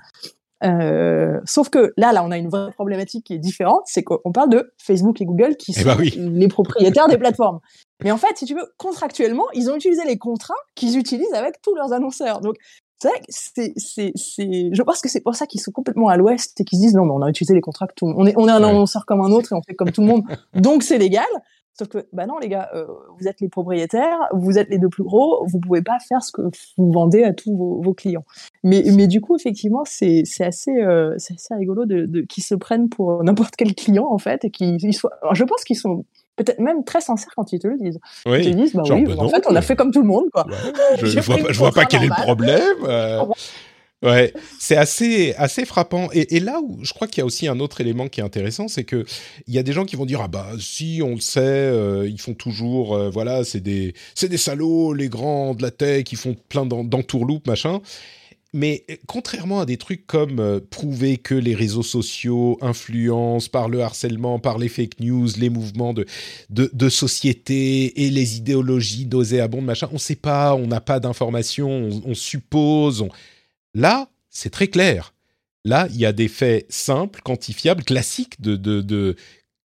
euh, sauf que là, là, on a une vraie problématique qui est différente, c'est qu'on parle de Facebook et Google qui eh sont ben les propriétaires des plateformes. Mais en fait, si tu veux, contractuellement, ils ont utilisé les contrats qu'ils utilisent avec tous leurs annonceurs. Donc, c'est vrai que c'est, c'est, c'est, je pense que c'est pour ça qu'ils sont complètement à l'ouest et qu'ils se disent non, mais on a utilisé les contrats que tout le monde, on est, on est un annonceur comme un autre et on fait comme tout le monde, donc c'est légal. Sauf que, bah non, les gars, euh, vous êtes les propriétaires, vous êtes les deux plus gros, vous pouvez pas faire ce que vous vendez à tous vos, clients. Mais, mais du coup, effectivement, c'est assez, euh, assez rigolo de, de qu'ils se prennent pour n'importe quel client, en fait, et qu'ils soient. je pense qu'ils sont peut-être même très sincères quand ils te le disent. Oui, ils te disent, bah oui, bah en fait, on a fait comme tout le monde, quoi. je, je, (laughs) vois pas, je vois pas quel est le problème. Euh. Ouais, c'est assez assez frappant. Et, là où je crois qu'il y a aussi un autre élément qui est intéressant, c'est que il y a des gens qui vont dire ah bah si on le sait, euh, ils font toujours euh, voilà c'est des des salauds les grands de la tech, ils font plein d'entourloupes machin. Mais euh, contrairement à des trucs comme prouver que les réseaux sociaux influencent par le harcèlement, par les fake news, les mouvements de, de, de société et les idéologies nauséabondes, machin, on ne sait pas, on n'a pas d'informations, on, on, suppose, on, Là, c'est très clair. Là, il y a des faits simples, quantifiables, classiques de,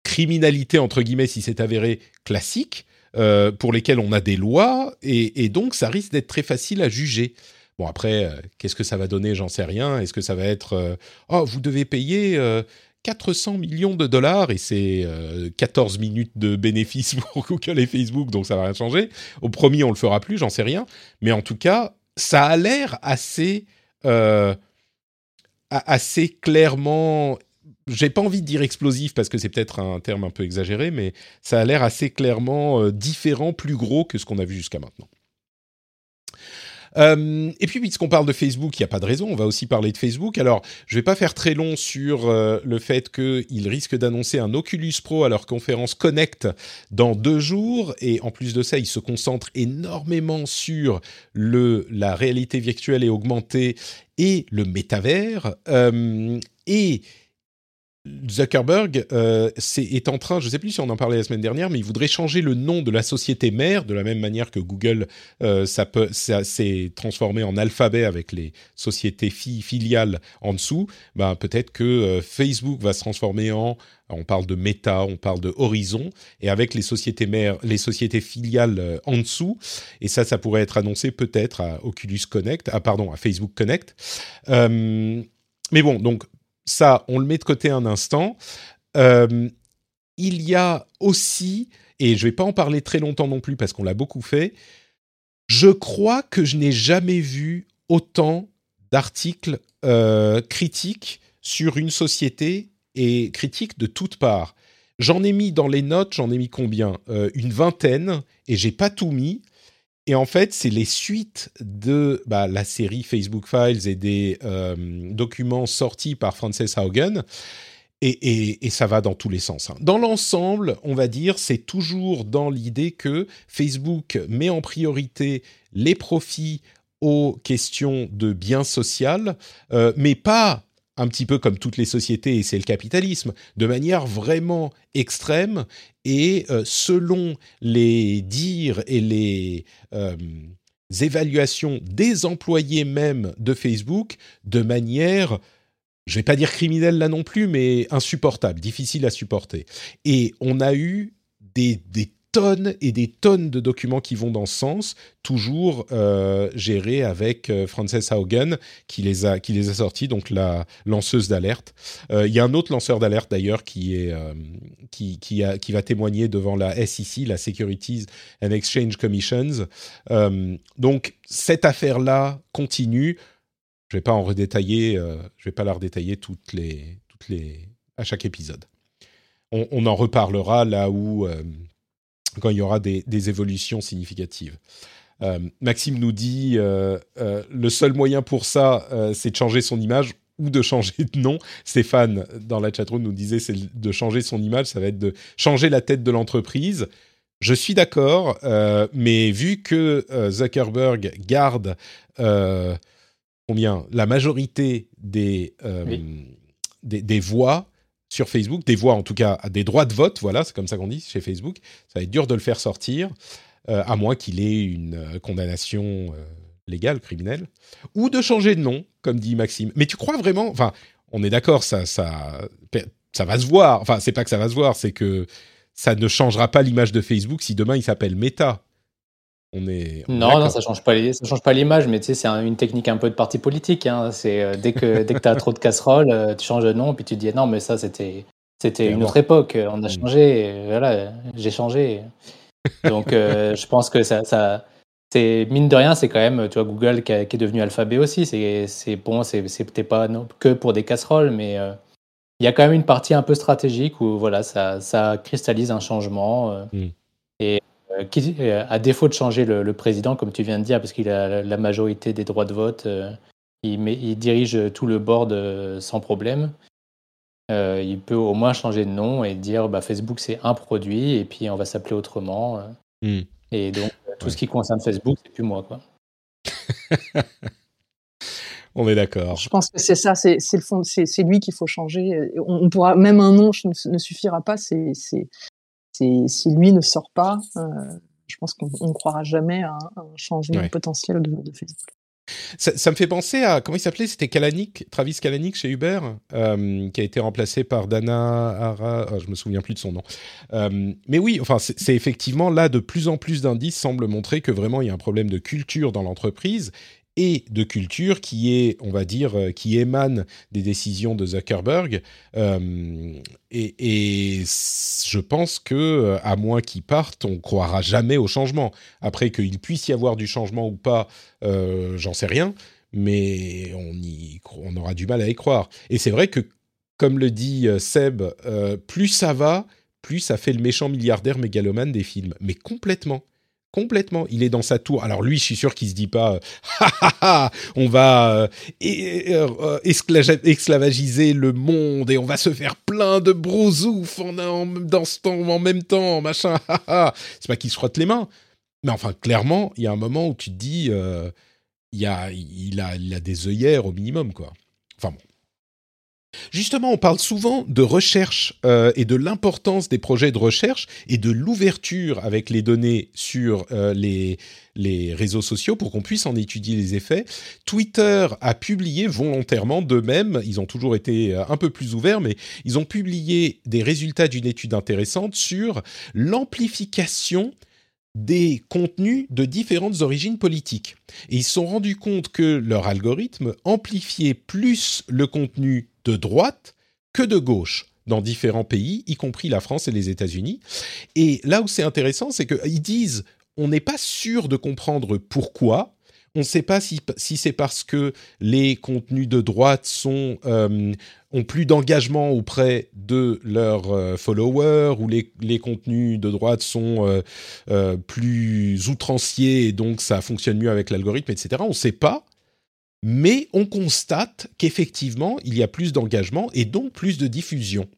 criminalité, entre guillemets, si c'est avéré classique, euh, pour lesquels on a des lois, et, donc ça risque d'être très facile à juger. Bon, après, euh, qu'est-ce que ça va donner? J'en sais rien. Est-ce que ça va être euh, Oh, vous devez payer 400 millions de dollars et c'est 14 minutes de bénéfices (laughs) pour Google et Facebook, donc ça va rien changer. Au premier, on le fera plus, j'en sais rien. Mais en tout cas, ça a l'air assez euh, assez clairement j'ai pas envie de dire explosif parce que c'est peut-être un terme un peu exagéré, mais ça a l'air assez clairement euh, différent, plus gros que ce qu'on a vu jusqu'à maintenant. Euh, et puis, puisqu'on parle de Facebook, il n'y a pas de raison, on va aussi parler de Facebook. Alors, je vais pas faire très long sur euh, le fait qu'ils risquent d'annoncer un Oculus Pro à leur conférence Connect dans deux jours. Et en plus de ça, ils se concentrent énormément sur la réalité virtuelle et augmentée et le métavers. Euh, et Zuckerberg euh, est, en train, je ne sais plus si on en parlait la semaine dernière, mais il voudrait changer le nom de la société mère, de la même manière que Google euh, s'est transformé en alphabet avec les sociétés filiales en dessous. Ben, peut-être que euh, Facebook va se transformer en, on parle de Meta, on parle de Horizon, et avec les sociétés mères, les sociétés filiales en dessous. Et ça, ça pourrait être annoncé peut-être à Oculus Connect, ah pardon, à Facebook Connect. mais bon, donc ça, on le met de côté un instant. Euh, il y a aussi, et je ne vais pas en parler très longtemps non plus parce qu'on l'a beaucoup fait, je crois que je n'ai jamais vu autant d'articles euh, critiques sur une société et critiques de toutes parts. J'en ai mis dans les notes, j'en ai mis combien? Euh, Une vingtaine, et j'ai pas tout mis. Et en fait, c'est les suites de bah, la série Facebook Files et des euh, documents sortis par Frances Haugen. Et, ça va dans tous les sens. Hein. Dans l'ensemble, on va dire, c'est toujours dans l'idée que Facebook met en priorité les profits aux questions de bien social, euh, mais pas un petit peu comme toutes les sociétés, et c'est le capitalisme, de manière vraiment extrême, et euh, selon les dires et les euh, évaluations des employés même de Facebook, de manière, je vais pas dire criminelle là non plus, mais insupportable, difficile à supporter. Et on a eu des, des tonnes et des tonnes de documents qui vont dans ce sens, toujours euh, gérés avec euh, Frances Haugen qui les a qui les a sortis, donc la lanceuse d'alerte. Euh, il y a un autre lanceur d'alerte d'ailleurs qui est euh, qui qui, va témoigner devant la SEC, la Securities and Exchange Commissions. donc cette affaire là continue. Je vais pas en redétailler, je vais pas la redétailler toutes les toutes les à chaque épisode. On en reparlera là où quand il y aura des, évolutions significatives. Euh, Maxime nous dit euh, euh, le seul moyen pour ça, c'est de changer son image ou de changer de nom. Stéphane, dans la chatroom, nous disait c'est de changer son image, ça va être de changer la tête de l'entreprise. Je suis d'accord, mais vu que Zuckerberg garde combien? La majorité des, des, des voix sur Facebook, des voix en tout cas, des droits de vote, voilà, c'est comme ça qu'on dit chez Facebook. Ça va être dur de le faire sortir, euh, à moins qu'il ait une euh, condamnation euh, légale, criminelle, ou de changer de nom, comme dit Maxime. Mais tu crois vraiment, enfin, on est d'accord, ça, ça, ça va se voir. Enfin, c'est pas que ça va se voir, c'est que ça ne changera pas l'image de Facebook si demain il s'appelle Meta non, non, ça change pas, ça change pas l'image, mais tu sais, c'est une technique un peu de parti politique. Hein. C'est euh, dès que dès que t'as trop de casseroles, euh, tu changes de nom, puis tu te dis non, mais ça c'était c'était une autre époque. On a mm. changé, voilà, j'ai changé. Donc, euh, (laughs) je pense que ça, ça c'est mine de rien, c'est quand même, tu vois, Google qui, est devenu Alphabet aussi. C'est c'est bon, c'était pas non, que pour des casseroles, mais il y a quand même une partie un peu stratégique où voilà, ça ça cristallise un changement. Mm. Et euh, qui, euh, à défaut de changer le, président, comme tu viens de dire, parce qu'il a la majorité des droits de vote, euh, il, il, dirige tout le board sans problème. il peut au moins changer de nom et dire bah, Facebook c'est un produit et puis on va s'appeler autrement. Hmm. Et donc tout ce qui concerne Facebook, c'est plus moi. Quoi. (laughs) on est d'accord. Je pense que c'est ça, c'est le fond, c'est lui qu'il faut changer. On, pourra même un nom ne, suffira pas. C'est si lui ne sort pas, euh, je pense qu'on ne croira jamais à un, changement potentiel de, Facebook. Ça, me fait penser à comment il s'appelait? C'était Kalanick, Travis Kalanick chez Uber, euh, qui a été remplacé par Dana Ara. Oh, je me souviens plus de son nom. Euh, mais oui, enfin, c'est effectivement là de plus en plus d'indices semblent montrer que vraiment il y a un problème de culture dans l'entreprise et de culture qui est, on va dire, euh, qui émane des décisions de Zuckerberg. Euh, et, je pense que, euh, à moins qu'il parte, on croira jamais au changement. Après qu'il puisse y avoir du changement ou pas, j'en sais rien, mais on, aura du mal à y croire. Et c'est vrai que, comme le dit Seb, plus ça va, plus ça fait le méchant milliardaire mégalomane des films. Mais complètement complètement. Il est dans sa tour. Alors lui, je suis sûr qu'il se dit pas, (laughs) on va euh, esclavagiser le monde et on va se faire plein de brousouf en, en, dans ce temps, en même temps, machin. (laughs) C'est pas qu'il se frotte les mains, mais enfin clairement, il y a un moment où tu te dis, il, a, il a, il a des œillères au minimum, quoi. Enfin bon. Justement, on parle souvent de recherche euh, et de l'importance des projets de recherche et de l'ouverture avec les données sur euh, les, les réseaux sociaux pour qu'on puisse en étudier les effets. Twitter a publié volontairement d'eux-mêmes, ils ont toujours été euh, un peu plus ouverts, mais ils ont publié des résultats d'une étude intéressante sur l'amplification des contenus de différentes origines politiques. Et ils se sont rendus compte que leur algorithme amplifiait plus le contenu de droite que de gauche dans différents pays, y compris la France et les États-Unis. Et là où c'est intéressant, c'est qu'ils disent on n'est pas sûr de comprendre pourquoi, on ne sait pas si, c'est parce que les contenus de droite euh, ont plus d'engagement auprès de leurs euh, followers ou les, les, contenus de droite sont euh, plus outranciers et donc ça fonctionne mieux avec l'algorithme, etc. On ne sait pas, mais on constate qu'effectivement, il y a plus d'engagement et donc plus de diffusion.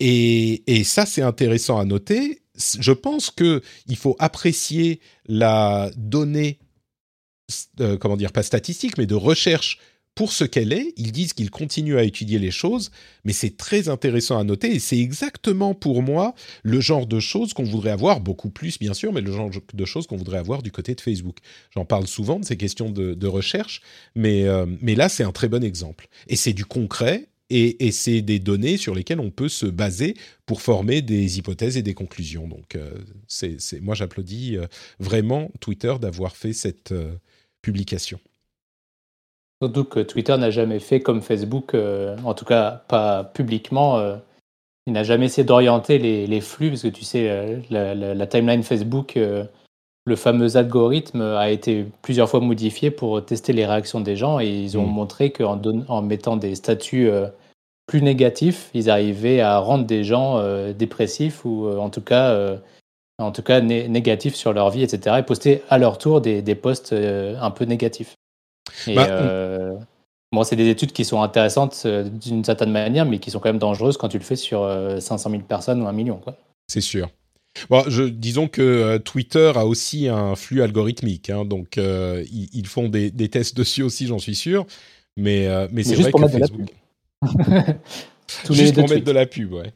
Et, ça, c'est intéressant à noter. Je pense qu'il faut apprécier la donnée euh, comment dire, pas statistique, mais de recherche pour ce qu'elle est. Ils disent qu'ils continuent à étudier les choses, mais c'est très intéressant à noter et c'est exactement pour moi le genre de choses qu'on voudrait avoir, beaucoup plus bien sûr, mais le genre de choses qu'on voudrait avoir du côté de Facebook. J'en parle souvent de ces questions de, recherche, mais, euh, mais là c'est un très bon exemple. Et c'est du concret et, c'est des données sur lesquelles on peut se baser pour former des hypothèses et des conclusions. Donc, euh, c'est, moi, j'applaudis vraiment Twitter d'avoir fait cette, publication. Surtout que Twitter n'a jamais fait comme Facebook, euh, en tout cas pas publiquement. Euh, il n'a jamais essayé d'orienter les, flux, parce que tu sais, euh, la, timeline Facebook, le fameux algorithme a été plusieurs fois modifié pour tester les réactions des gens et ils ont mm. montré qu'en en mettant des statuts plus négatifs, ils arrivaient à rendre des gens dépressifs ou en tout cas en tout cas négatifs sur leur vie, etc., et poster à leur tour des, des posts un peu négatifs. Et, bah, euh, bon, c'est des études qui sont intéressantes euh, d'une certaine manière, mais qui sont quand même dangereuses quand tu le fais sur 500 000 personnes ou un million. C'est sûr. Bon, je, disons que Twitter a aussi un flux algorithmique, hein, donc ils, font des, des, tests dessus aussi, j'en suis sûr. Mais, mais, c'est vrai que Facebook. (laughs) juste pour mettre de la pub, ouais.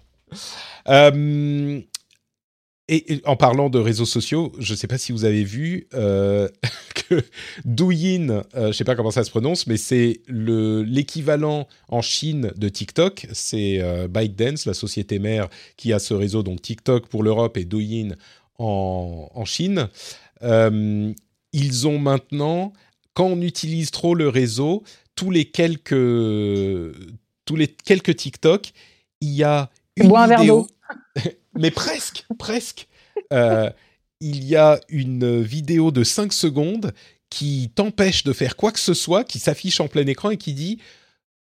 Et, en parlant de réseaux sociaux, je ne sais pas si vous avez vu euh, (laughs) que Douyin, euh, je ne sais pas comment ça se prononce, mais c'est l'équivalent en Chine de TikTok. C'est euh, ByteDance, la société mère, qui a ce réseau, donc TikTok pour l'Europe et Douyin en, en Chine. Ils ont maintenant, quand on utilise trop le réseau, tous les quelques, tous les quelques TikTok, il y a une vidéo. (laughs) mais presque, presque. Euh, il y a une vidéo de 5 secondes qui t'empêche de faire quoi que ce soit, qui s'affiche en plein écran et qui dit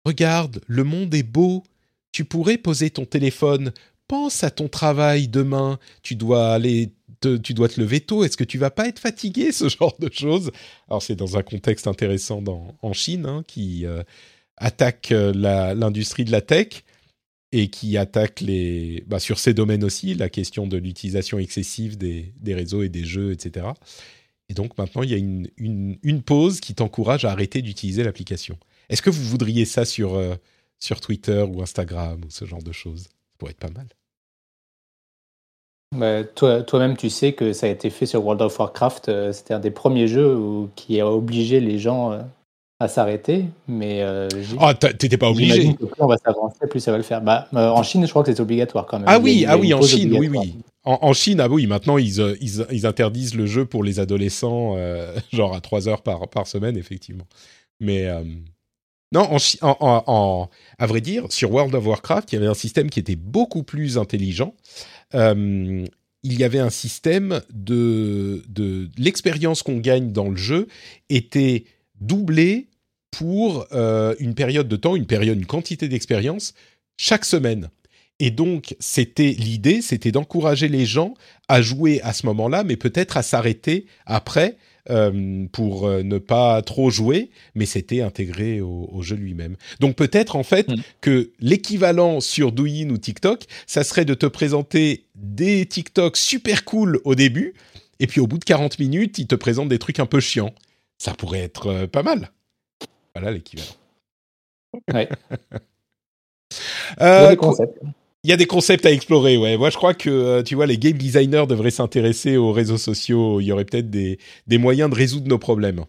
Regarde, le monde est beau, tu pourrais poser ton téléphone, pense à ton travail demain, tu dois aller. Te, tu dois te lever tôt. Est-ce que tu vas pas être fatigué, ce (laughs) genre de choses? Alors c'est dans un contexte intéressant en Chine, hein, qui euh, attaque euh, l'industrie de la tech et qui attaque les, bah, sur ces domaines aussi, la question de l'utilisation excessive des, des, réseaux et des jeux, etc. Et donc maintenant, il y a une, une, pause qui t'encourage à arrêter d'utiliser l'application. Est-ce que vous voudriez ça sur, euh, sur Twitter ou Instagram ou ce genre de choses? Ça pourrait être pas mal. Bah, toi, toi-même, tu sais que ça a été fait sur World of Warcraft. Euh, c'était un des premiers jeux où, qui a obligé les gens euh, à s'arrêter, mais euh, ah, t'étais pas obligé. plus on va s'avancer, plus ça va le faire. Bah, euh, en Chine, je crois que c'est obligatoire quand même. Ah oui, ah oui, en Chine, oui, oui. En, Chine, ah oui, maintenant ils, euh, ils, ils, interdisent le jeu pour les adolescents, euh, (laughs) genre à 3 heures par, par semaine, effectivement. Mais non, en, en, en, à vrai dire, sur World of Warcraft, il y avait un système qui était beaucoup plus intelligent. il y avait un système de, de l'expérience qu'on gagne dans le jeu était doublée pour euh, une période de temps, une période, une quantité d'expérience chaque semaine. et donc, c'était l'idée, c'était d'encourager les gens à jouer à ce moment-là, mais peut-être à s'arrêter après euh, pour euh, ne pas trop jouer, mais c'était intégré au, jeu lui-même. Donc peut-être en fait mm. que l'équivalent sur Douyin ou TikTok, ça serait de te présenter des TikTok super cool au début, et puis au bout de 40 minutes, il te présente des trucs un peu chiants. Ça pourrait être euh, pas mal. Voilà l'équivalent. Ouais. (laughs) euh, il y a des concepts à explorer, ouais. Moi, je crois que, euh, tu vois, les game designers devraient s'intéresser aux réseaux sociaux. Il y aurait peut-être des, des moyens de résoudre nos problèmes.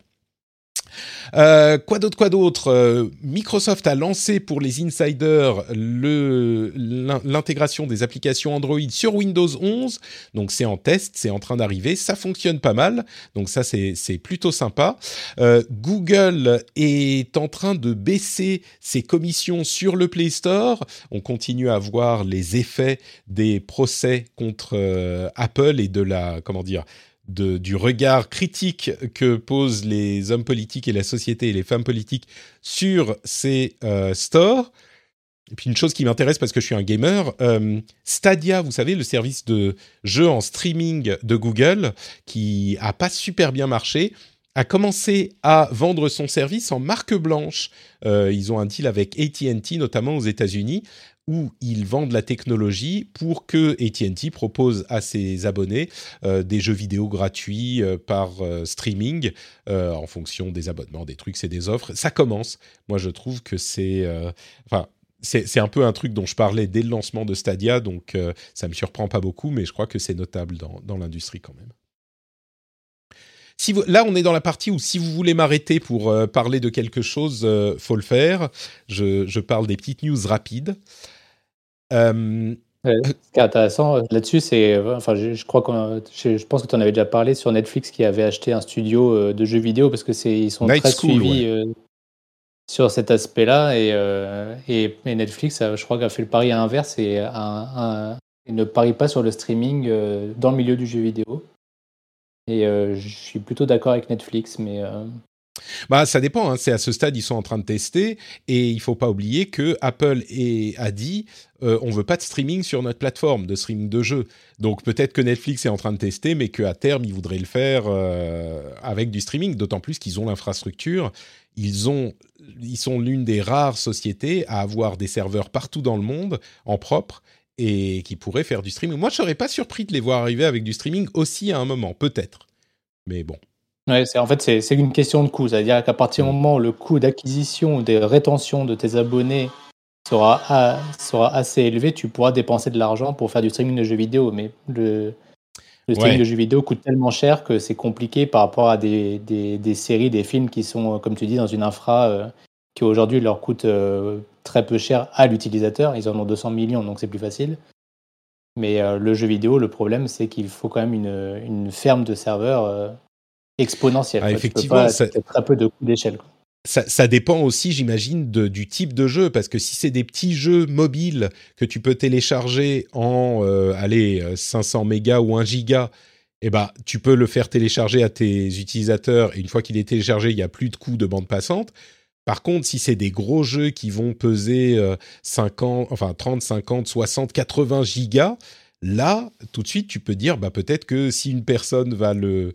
Euh, quoi d'autre, quoi d'autre euh, Microsoft a lancé pour les insiders l'intégration des applications Android sur Windows 11. Donc c'est en test, c'est en train d'arriver. Ça fonctionne pas mal. Donc ça c'est plutôt sympa. Euh, Google est en train de baisser ses commissions sur le Play Store. On continue à voir les effets des procès contre Apple et de la comment dire du regard critique que posent les hommes politiques et la société et les femmes politiques sur ces euh, stores. Et puis une chose qui m'intéresse parce que je suis un gamer, euh, Stadia, vous savez, le service de jeu en streaming de Google, qui a pas super bien marché, a commencé à vendre son service en marque blanche. Euh, ils ont un deal avec AT&T, notamment aux États-Unis, où ils vendent la technologie pour que AT&T propose à ses abonnés euh, des jeux vidéo gratuits euh, par euh, streaming en fonction des abonnements, des trucs, c'est des offres. Ça commence. Moi, je trouve que c'est, enfin, c'est un peu un truc dont je parlais dès le lancement de Stadia, donc ça me surprend pas beaucoup, mais je crois que c'est notable dans, l'industrie quand même. Si là, on est dans la partie où si vous voulez m'arrêter pour parler de quelque chose, faut le faire. Je, parle des petites news rapides. Euh, ce qui est intéressant euh, là-dessus, c'est, euh, enfin, je, crois que je, pense que tu en avais déjà parlé sur Netflix qui avait acheté un studio de jeux vidéo parce que c'est, ils sont très suivis sur cet aspect-là et, et, Netflix, je crois, a fait le pari à l'inverse et ne parie pas sur le streaming dans le milieu du jeu vidéo. Et je suis plutôt d'accord avec Netflix, mais bah, ça dépend. Hein. C'est à ce stade, ils sont en train de tester et il faut pas oublier que Apple a dit euh, on veut pas de streaming sur notre plateforme, de streaming de jeux. Donc peut-être que Netflix est en train de tester, mais qu'à terme ils voudraient le faire euh, avec du streaming. D'autant plus qu'ils ont l'infrastructure. Ils ils sont l'une des rares sociétés à avoir des serveurs partout dans le monde en propre et qui pourraient faire du streaming. Moi, je serais pas surpris de les voir arriver avec du streaming aussi à un moment, peut-être. Mais bon. Ouais, c'est en fait c'est une question de coût, c'est-à-dire qu'à partir du mm. moment où le coût d'acquisition ou de rétention de tes abonnés sera, sera assez élevé, tu pourras dépenser de l'argent pour faire du streaming de jeux vidéo. Mais le, le streaming de jeux vidéo coûte tellement cher que c'est compliqué par rapport à des, des, des, séries, des films qui sont, comme tu dis, dans une infra euh, qui aujourd'hui leur coûte euh, très peu cher à l'utilisateur. Ils en ont 200 millions, donc c'est plus facile. Mais euh, le jeu vidéo, le problème, c'est qu'il faut quand même une, une ferme de serveurs exponentielle. Ah, effectivement, c'est très peu de coûts d'échelle. Ça, ça, dépend aussi, j'imagine, du type de jeu, parce que si c'est des petits jeux mobiles que tu peux télécharger en, euh, allez, 500 mégas ou 1 giga, eh ben, tu peux le faire télécharger à tes utilisateurs, et une fois qu'il est téléchargé, il n'y a plus de coûts de bande passante. Par contre, si c'est des gros jeux qui vont peser 50, euh, enfin 30, 50, 60, 80 gigas, là, tout de suite, tu peux dire, bah, peut-être que si une personne va le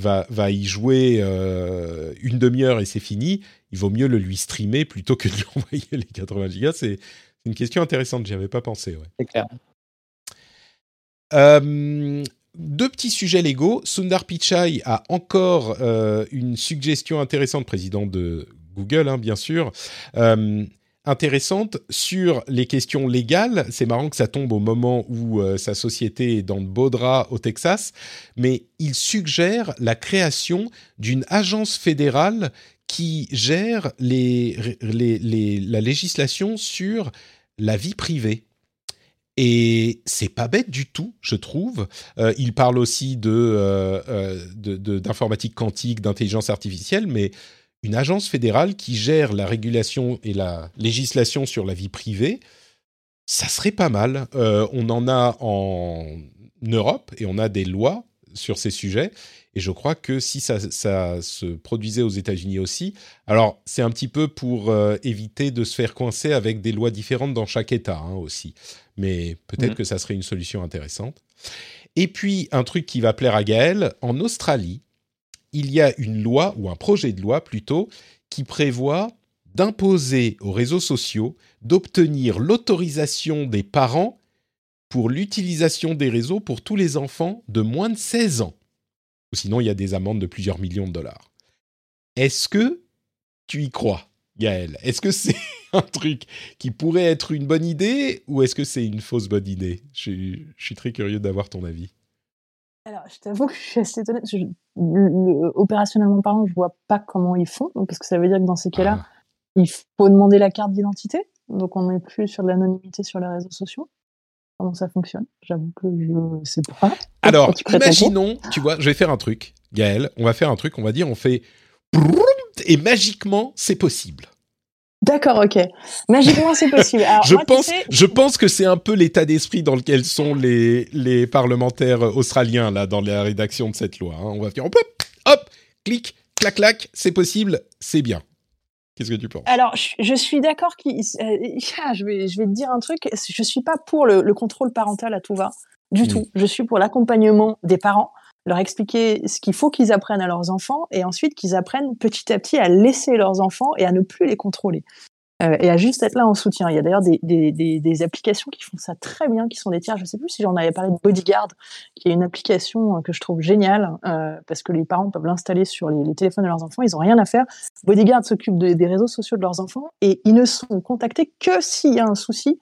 va, y jouer euh, une demi-heure et c'est fini, il vaut mieux le lui streamer plutôt que de lui (laughs) envoyer les 80 gigas. C'est une question intéressante, j'y avais pas pensé. C'est clair. Euh, deux petits sujets légaux. Sundar Pichai a encore euh, une suggestion intéressante, président de Google, hein, bien sûr intéressante sur les questions légales. C'est marrant que ça tombe au moment où euh, sa société est dans de beaux draps au Texas, mais il suggère la création d'une agence fédérale qui gère la législation sur la vie privée. Et c'est pas bête du tout, je trouve. Euh, il parle aussi de, euh, d'informatique quantique, d'intelligence artificielle, mais une agence fédérale qui gère la régulation et la législation sur la vie privée, ça serait pas mal. Euh, on en a en Europe et on a des lois sur ces sujets. Et je crois que si ça, se produisait aux États-Unis aussi, alors c'est un petit peu pour euh, éviter de se faire coincer avec des lois différentes dans chaque État hein, aussi. Mais peut-être mmh. que ça serait une solution intéressante. Et puis, un truc qui va plaire à Gaël, en Australie, il y a une loi, ou un projet de loi plutôt, qui prévoit d'imposer aux réseaux sociaux d'obtenir l'autorisation des parents pour l'utilisation des réseaux pour tous les enfants de moins de 16 ans. Ou sinon, il y a des amendes de plusieurs millions de dollars. Est-ce que tu y crois, Gaël Est-ce que c'est (laughs) un truc qui pourrait être une bonne idée ou est-ce que c'est une fausse bonne idée? Je, suis très curieux d'avoir ton avis. Alors, je t'avoue que je suis assez étonnée. opérationnellement parlant, je vois pas comment ils font, parce que ça veut dire que dans ces cas-là, ah. il faut demander la carte d'identité. Donc, on n'est plus sur de l'anonymité sur les réseaux sociaux comment ça fonctionne? J'avoue que je sais pas. Alors, imaginons, tu vois, je vais faire un truc, Gaël, on va faire un truc, on va dire, on fait et magiquement, c'est possible. D'accord, ok. Magiquement, c'est possible. je, pense, je pense que c'est un peu l'état d'esprit dans lequel sont les, les parlementaires australiens, là, dans la rédaction de cette loi. Hein. On va faire hop, hop, clic, clac, clac, c'est possible, c'est bien. Qu'est-ce que tu penses? Alors, je, suis d'accord. Euh, (laughs) je, vais, je vais te dire un truc. Je suis pas pour le, contrôle parental à tout va, du tout. Je suis pour l'accompagnement des parents, leur expliquer ce qu'il faut qu'ils apprennent à leurs enfants et ensuite qu'ils apprennent petit à petit à laisser leurs enfants et à ne plus les contrôler. Euh, et à juste être là en soutien. Il y a d'ailleurs des, des, applications qui font ça très bien, qui sont des tiers. Je ne sais plus si j'en avais parlé de Bodyguard, qui est une application euh, que je trouve géniale euh, parce que les parents peuvent l'installer sur les, téléphones de leurs enfants. Ils n'ont rien à faire. Bodyguard s'occupe des réseaux sociaux de leurs enfants et ils ne sont contactés que s'il y a un souci.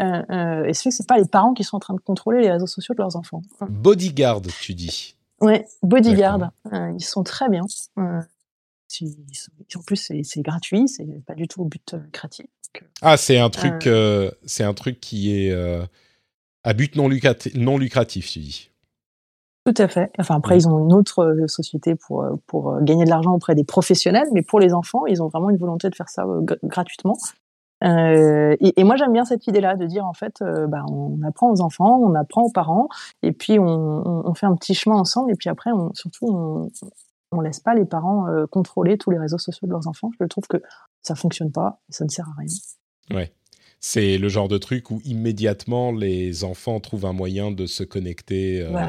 Et ce c'est pas les parents qui sont en train de contrôler les réseaux sociaux de leurs enfants. Bodyguard, tu dis. Ouais, Bodyguard. ils sont très bien en plus, c'est gratuit, c'est pas du tout au but euh, créatif. Euh, ah, c'est un truc, euh, c'est un truc qui est à but non, lucratif, non lucratif, tu dis. Tout à fait. Enfin, après, ils ont une autre société pour, pour gagner de l'argent auprès des professionnels, mais pour les enfants, ils ont vraiment une volonté de faire ça gratuitement. Et, moi, j'aime bien cette idée-là de dire en fait, bah, on apprend aux enfants, on apprend aux parents, et puis on, fait un petit chemin ensemble, et puis après, on, surtout, on, on laisse pas les parents euh, contrôler tous les réseaux sociaux de leurs enfants. Je trouve que ça fonctionne pas ça ne sert à rien. C'est le genre de truc où immédiatement les enfants trouvent un moyen de se connecter. Euh.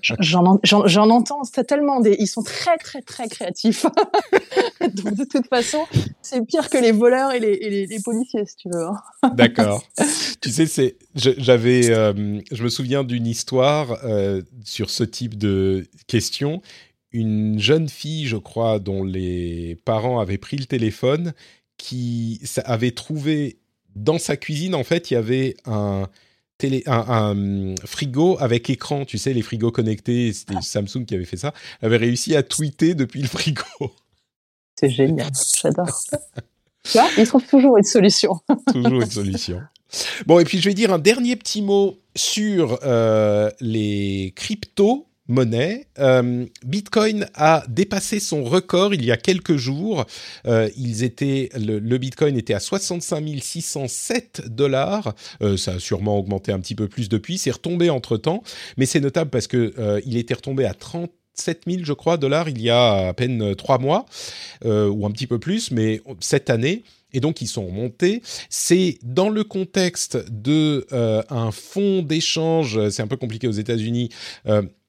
(laughs) J'en entends tellement des. Ils sont très très très créatifs. (laughs) Donc de toute façon, c'est pire que les voleurs et les, les, policiers, si tu veux. Hein. D'accord. (laughs) tu sais, c'est. J'avais. Euh, je me souviens d'une histoire sur ce type de questions une jeune fille, je crois, dont les parents avaient pris le téléphone, qui avait trouvé dans sa cuisine, en fait, il y avait un, télé, un, hum, frigo avec écran, tu sais, les frigos connectés, c'était ah. Samsung qui avait fait ça, elle avait réussi à tweeter depuis le frigo. C'est génial, j'adore. (laughs) tu vois, ils trouvent toujours une solution. (laughs) toujours une solution. Bon, et puis je vais dire un dernier petit mot sur euh, les cryptos monnaie. Euh, Bitcoin a dépassé son record il y a quelques jours. Euh, ils étaient, le, Bitcoin était à 65 607 dollars. Euh, ça a sûrement augmenté un petit peu plus depuis. C'est retombé entre temps, mais c'est notable parce que il était retombé à 37 000, je crois, dollars il y a à peine trois mois ou un petit peu plus, mais cette année et donc ils sont montés. C'est dans le contexte de un fonds d'échange, c'est un peu compliqué aux États-Unis,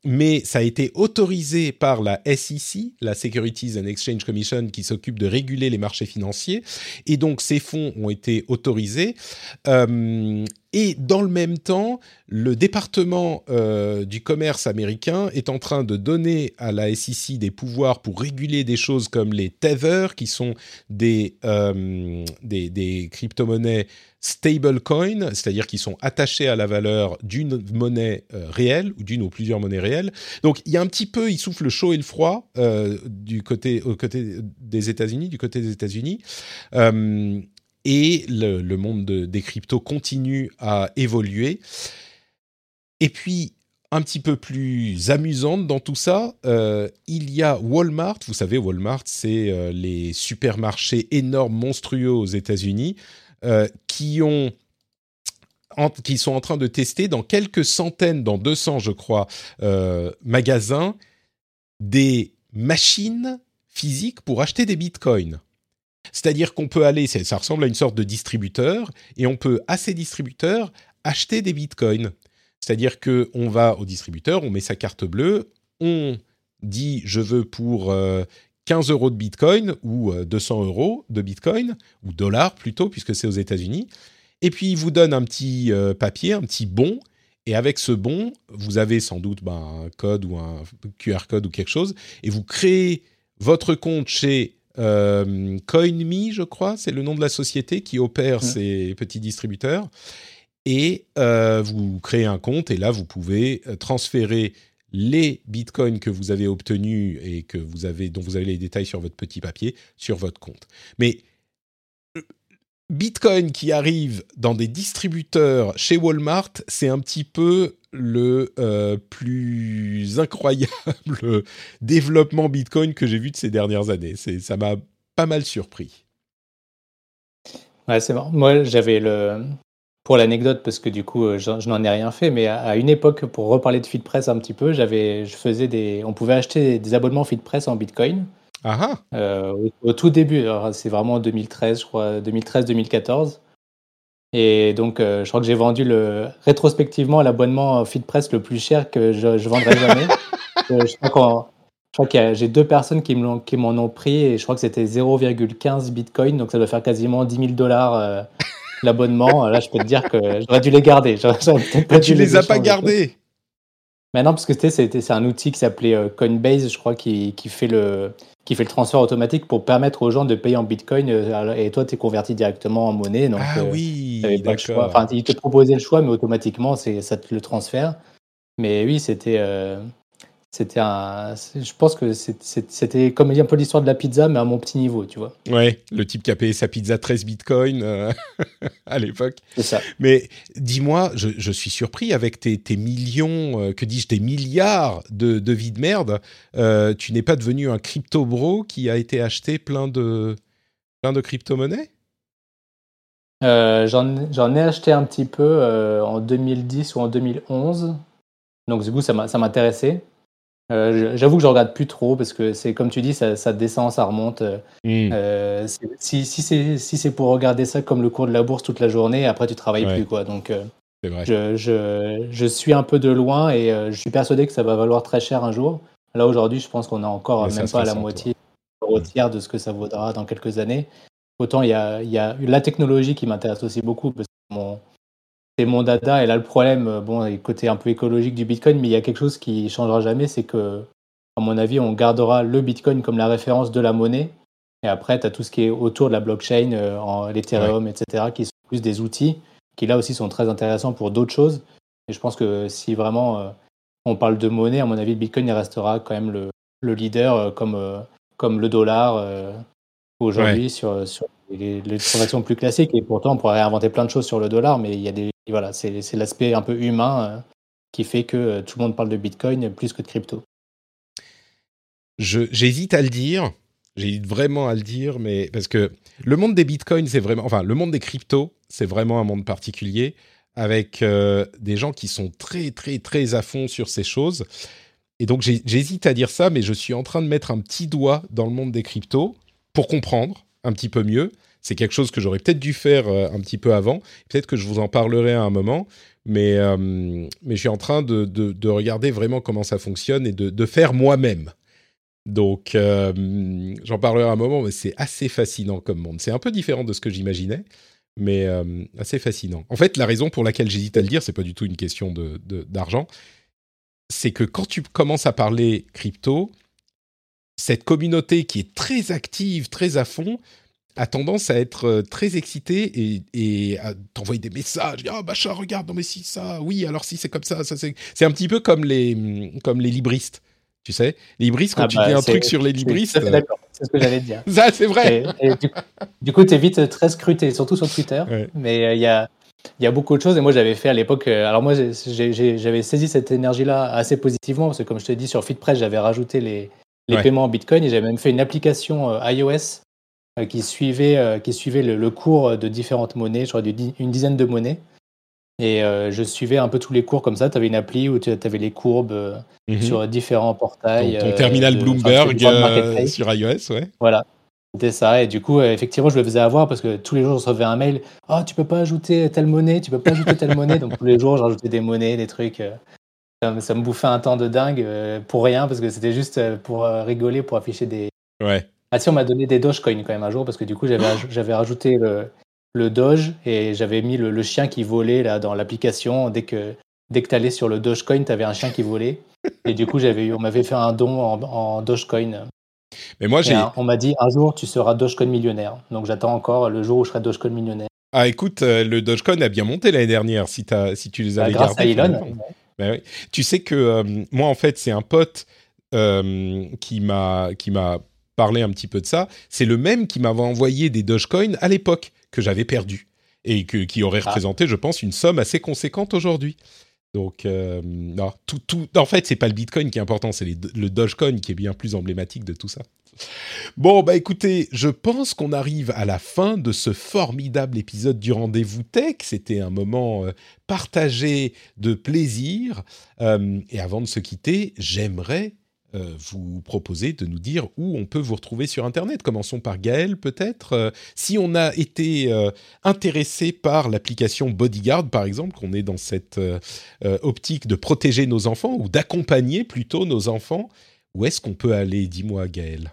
mais ça a été autorisé par la SEC, la Securities and Exchange Commission, qui s'occupe de réguler les marchés financiers. Et donc, ces fonds ont été autorisés. Euh, et dans le même temps, le département euh, du commerce américain est en train de donner à la SEC des pouvoirs pour réguler des choses comme les Tether, qui sont des, euh, crypto-monnaies stablecoin, c'est-à-dire qui sont attachés à la valeur d'une monnaie euh, réelle ou d'une ou plusieurs monnaies réelles. Donc il y a un petit peu, il souffle le chaud et le froid euh, du côté, des États-Unis, du côté des États-Unis. Et le, monde des cryptos continue à évoluer. Et puis, un petit peu plus amusante dans tout ça, il y a Walmart. Vous savez, Walmart, c'est les supermarchés énormes, monstrueux aux États-Unis. Euh, qui ont qui sont en train de tester dans quelques centaines, dans 200 je crois, magasins, des machines physiques pour acheter des bitcoins. C'est-à-dire qu'on peut aller, ça ressemble à une sorte de distributeur, et on peut à ces distributeurs acheter des bitcoins. C'est-à-dire que on va au distributeur, on met sa carte bleue, on dit je veux pour 15 euh, euros de bitcoin ou 200 euh, euros de bitcoin, ou dollars plutôt, puisque c'est aux États-Unis. Et puis il vous donne un petit euh, papier, un petit bon, et avec ce bon, vous avez sans doute ben, un code ou un QR code ou quelque chose, et vous créez votre compte chez euh, CoinMe, je crois, c'est le nom de la société qui opère ces petits distributeurs. Et euh, vous créez un compte et là, vous pouvez euh, transférer les bitcoins que vous avez obtenus et que vous avez, dont vous avez les détails sur votre petit papier sur votre compte. Mais Bitcoin qui arrive dans des distributeurs chez Walmart, c'est un petit peu le euh, plus incroyable (laughs) développement Bitcoin que j'ai vu de ces dernières années. Ça m'a pas mal surpris. Ouais, c'est marrant. Moi, j'avais le. Pour l'anecdote, parce que du coup, euh, je, n'en ai rien fait, mais à, une époque, pour reparler de FeedPress un petit peu, j'avais, je faisais des. On pouvait acheter des abonnements FeedPress en Bitcoin. Ah, ah. Euh, au, tout début, c'est vraiment en 2013, je crois, 2013-2014. Et donc, euh, je crois que j'ai vendu le, rétrospectivement l'abonnement FeedPress le plus cher que je, je vendrai jamais. (laughs) Euh, je crois, que j'ai deux personnes qui m'en ont pris et je crois que c'était 0,15 Bitcoin, donc ça doit faire quasiment 10 000 dollars l'abonnement. Là, je peux te dire que j'aurais dû les garder. Pas tu les, les as pas gardés Mais non, parce que c'est un outil qui s'appelait Coinbase, je crois, qui, qui fait le qui fait le transfert automatique pour permettre aux gens de payer en bitcoin euh, et toi tu es converti directement en monnaie donc ah euh, oui choix. enfin il te proposait le choix mais automatiquement ça te le transfère mais oui c'était euh, c'était un. Je pense que c'était comme un peu l'histoire de la pizza, mais à mon petit niveau, tu vois. Ouais, le type qui a payé sa pizza 13 bitcoins euh, (laughs) à l'époque. C'est ça. Mais dis-moi, je, suis surpris avec tes, millions, euh, que dis-je, tes milliards de, de vie de merde. Euh, tu n'es pas devenu un crypto bro qui a été acheté plein de, plein de crypto-monnaies? J'en ai acheté un petit peu en 2010 ou en 2011. Donc, du coup, ça m'intéressait. Euh, j'avoue que je regarde plus trop parce que c'est comme tu dis, ça, descend, ça remonte. Euh, hmm. euh, si, si c'est pour regarder ça comme le cours de la bourse toute la journée, après tu travailles plus quoi. Donc Je, je, je, suis un peu de loin et je suis persuadé que ça va valoir très cher un jour. Là aujourd'hui, je pense qu'on est encore même pas à la moitié, au tiers de ce que ça vaudra dans quelques années. Autant il y a, y a la technologie qui m'intéresse aussi beaucoup parce que mon, c'est mon data. Et là, le problème, euh, bon, le côté un peu écologique du Bitcoin, mais il y a quelque chose qui changera jamais, c'est que, à mon avis, on gardera le Bitcoin comme la référence de la monnaie. Et après, tu as tout ce qui est autour de la blockchain, euh, l'Ethereum, etc., qui sont plus des outils, qui là aussi sont très intéressants pour d'autres choses. Et je pense que si vraiment euh, on parle de monnaie, à mon avis, le Bitcoin il restera quand même le, leader comme, comme le dollar aujourd'hui sur, sur les, transactions plus classiques. Et pourtant, on pourrait réinventer plein de choses sur le dollar, mais il y a des voilà, c'est l'aspect un peu humain euh, qui fait que euh, tout le monde parle de Bitcoin plus que de crypto. J'hésite à le dire, j'hésite vraiment à le dire, mais parce que le monde des bitcoins, c'est vraiment, enfin, le monde des cryptos, c'est vraiment un monde particulier avec euh, des gens qui sont très, très, très à fond sur ces choses. Et donc, j'hésite à dire ça, mais je suis en train de mettre un petit doigt dans le monde des cryptos pour comprendre un petit peu mieux c'est quelque chose que j'aurais peut-être dû faire euh, un petit peu avant. Peut-être que je vous en parlerai à un moment. Mais, euh, mais je suis en train de, de, regarder vraiment comment ça fonctionne et de, de faire moi-même. Donc, euh, j'en parlerai à un moment, mais c'est assez fascinant comme monde. C'est un peu différent de ce que j'imaginais, mais assez fascinant. En fait, la raison pour laquelle j'hésite à le dire, c'est pas du tout une question d'argent. c'est que quand tu commences à parler crypto, cette communauté qui est très active, très à fond, a tendance à être euh, très excité et, à t'envoyer des messages. Ah, oh, regarde, non, mais si ça, oui, alors si c'est comme ça, ça c'est. C'est un petit peu comme les, mm, comme les libristes. Tu sais, les libristes, quand ah tu dis bah, un truc sur les libristes. Euh, d'accord, c'est ce que j'allais dire. (laughs) ça, c'est vrai. du, coup, tu es vite très scruté, surtout sur Twitter. Mais euh, il y a. Il y a beaucoup de choses et moi j'avais fait à l'époque. Alors moi j'avais saisi cette énergie-là assez positivement parce que comme je te dis sur FitPress j'avais rajouté les, les paiements en Bitcoin et j'avais même fait une application iOS euh, qui suivait, euh, qui suivait le, cours de différentes monnaies, je crois une dizaine de monnaies. Et je suivais un peu tous les cours comme ça. Tu avais une appli où tu avais les courbes mhm. sur différents portails. Ton, terminal Bloomberg sur iOS, ouais. Voilà. C'était ça. Et du coup, effectivement, je le faisais avoir parce que tous les jours, je recevais un mail. Oh, tu peux pas ajouter telle monnaie, tu peux pas ajouter telle monnaie. Donc tous les jours, j'ajoutais des monnaies, des trucs. Ça, me bouffait un temps de dingue pour rien parce que c'était juste pour rigoler, pour afficher des. Ouais. Ah si, on m'a donné des Dogecoin quand même un jour parce que du coup, j'avais, j'avais rajouté le, le Doge et j'avais mis le, chien qui volait là dans l'application. Dès que, dès que tu allais sur le Dogecoin, tu avais un chien qui volait. Et du coup, j'avais, on m'avait fait un don en, en Dogecoin. Mais moi, j'ai. on m'a dit un jour, tu seras Dogecoin millionnaire. Donc j'attends encore le jour où je serai Dogecoin millionnaire. Ah, écoute, euh, le Dogecoin a bien monté l'année dernière si, as, si tu les avais bah, grâce. À Elon. Oui. Tu sais que euh, moi, en fait, c'est un pote euh, qui m'a qui m'a parlé un petit peu de ça. C'est le même qui m'avait envoyé des Dogecoin à l'époque que j'avais perdu et que, qui aurait ah. représenté, je pense, une somme assez conséquente aujourd'hui. Donc, euh, non, tout, tout, en fait, c'est pas le Bitcoin qui est important, c'est le Dogecoin qui est bien plus emblématique de tout ça. Bon, bah écoutez, je pense qu'on arrive à la fin de ce formidable épisode du Rendez-vous Tech. C'était un moment euh, partagé de plaisir. Euh, et avant de se quitter, j'aimerais euh, vous proposer de nous dire où on peut vous retrouver sur Internet. Commençons par Gaël, peut-être. Si on a été intéressé par l'application Bodyguard, par exemple, qu'on est dans cette optique de protéger nos enfants ou d'accompagner plutôt nos enfants, où est-ce qu'on peut aller? Dis-moi, Gaël.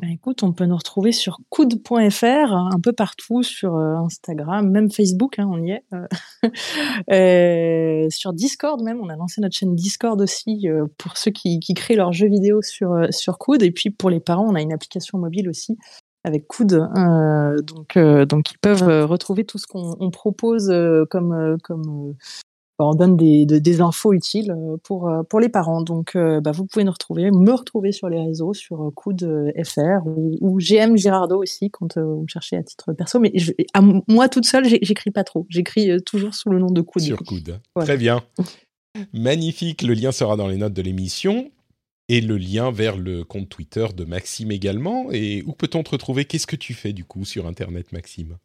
Ben écoute, on peut nous retrouver sur coude.fr, un peu partout, sur euh, Instagram, même Facebook, hein, on y est. Euh, (laughs) euh, sur Discord même, on a lancé notre chaîne Discord aussi pour ceux qui, créent leurs jeux vidéo sur, sur Coude. Et puis pour les parents, on a une application mobile aussi avec Coude, donc, donc ils peuvent retrouver tout ce qu'on propose comme, comme on donne des, des, infos utiles euh, pour, euh, pour les parents. Donc, euh, bah, vous pouvez nous retrouver, me retrouver sur les réseaux, sur Coude FR ou, GM Girardo aussi, quand vous me cherchez à titre perso. Mais à moi toute seule, j'écris pas trop. J'écris toujours sous le nom de Coude. Sur Coude. Très bien. Magnifique. Le lien sera dans les notes de l'émission. Et le lien vers le compte Twitter de Maxime également. Et où peut-on te retrouver? Qu'est-ce que tu fais du coup sur Internet, Maxime?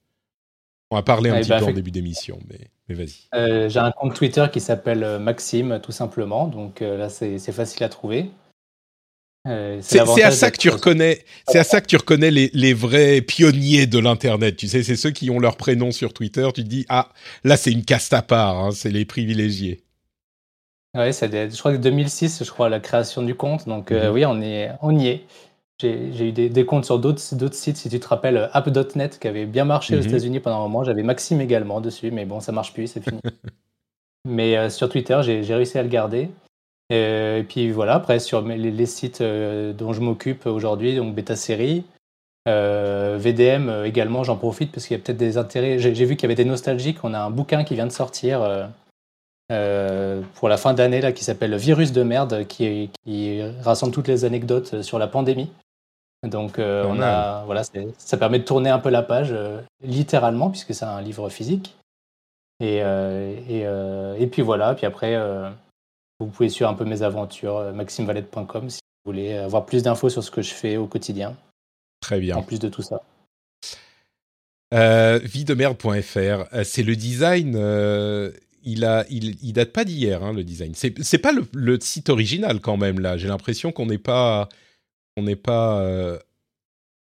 On a parlé un eh petit ben, peu en début d'émission, mais... Euh, j'ai un compte Twitter qui s'appelle euh, Maxime, tout simplement. Donc euh, là, c'est facile à trouver. c'est à ça que tu reconnais. C'est à ça que tu reconnais les, les vrais pionniers de l'internet. Tu sais, c'est ceux qui ont leur prénom sur Twitter. Tu te dis ah là c'est une caste à part. Hein, c'est les privilégiés. Oui, je crois que 2006, je crois, la création du compte. Donc mhm. oui, on, est, on y est. J'ai eu des, comptes sur d'autres sites, si tu te rappelles, app.net qui avait bien marché aux mhm. États-Unis pendant un moment. J'avais Maxime également dessus, mais bon, ça marche plus, c'est fini. (laughs) mais euh, sur Twitter, j'ai réussi à le garder. Euh, et, puis voilà, après, sur les, sites euh, dont je m'occupe aujourd'hui, donc Beta Série, VDM également, j'en profite parce qu'il y a peut-être des intérêts. J'ai vu qu'il y avait des nostalgiques. On a un bouquin qui vient de sortir pour la fin d'année là qui s'appelle Virus de merde, qui, qui rassemble toutes les anecdotes sur la pandémie. Donc euh, on a, voilà, ça permet de tourner un peu la page, euh, littéralement, puisque c'est un livre physique. Et, euh, et, puis voilà, puis après, vous pouvez suivre un peu mes aventures, maximevalette.com, si vous voulez avoir plus d'infos sur ce que je fais au quotidien. Très bien. En plus de tout ça. Videmerde.fr, c'est le design il a, il, date pas d'hier, hein, le design. C'est pas le, site original quand même là. J'ai l'impression qu'on n'est pas on n'est pas euh,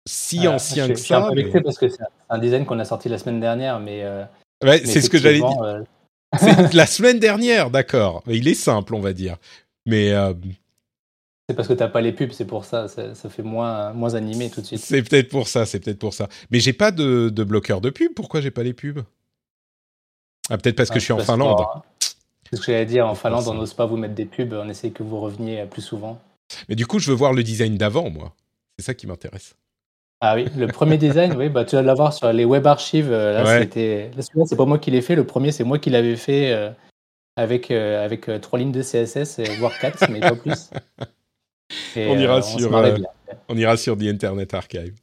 si ah, ancien que ça. Suis parce que c'est un design qu'on a sorti la semaine dernière, mais. Euh, ouais, c'est ce que j'allais dire. Euh, c'est (laughs) la semaine dernière, d'accord. Il est simple, on va dire. Mais. C'est parce que t'as pas les pubs, c'est pour ça, ça, fait moins, moins animé tout de suite. C'est peut-être pour ça, c'est peut-être pour ça. Mais j'ai pas de, de, bloqueur de pub, pourquoi j'ai pas les pubs? Ah, peut-être parce que ah, je suis en Finlande. C'est ce que j'allais dire, en Finlande, on n'ose pas vous mettre des pubs, on essaie que vous reveniez plus souvent. Mais du coup, je veux voir le design d'avant, moi. C'est ça qui m'intéresse. Ah oui, le premier (laughs) design, oui, bah, tu vas l'avoir sur les web archives. Euh, là, c'était. c'est pas moi qui l'ai fait. Le premier, c'est moi qui l'avais fait euh, avec, euh, avec trois lignes de CSS, voire quatre, mais pas plus. (laughs) on, ira sur, on ira sur The Internet Archive.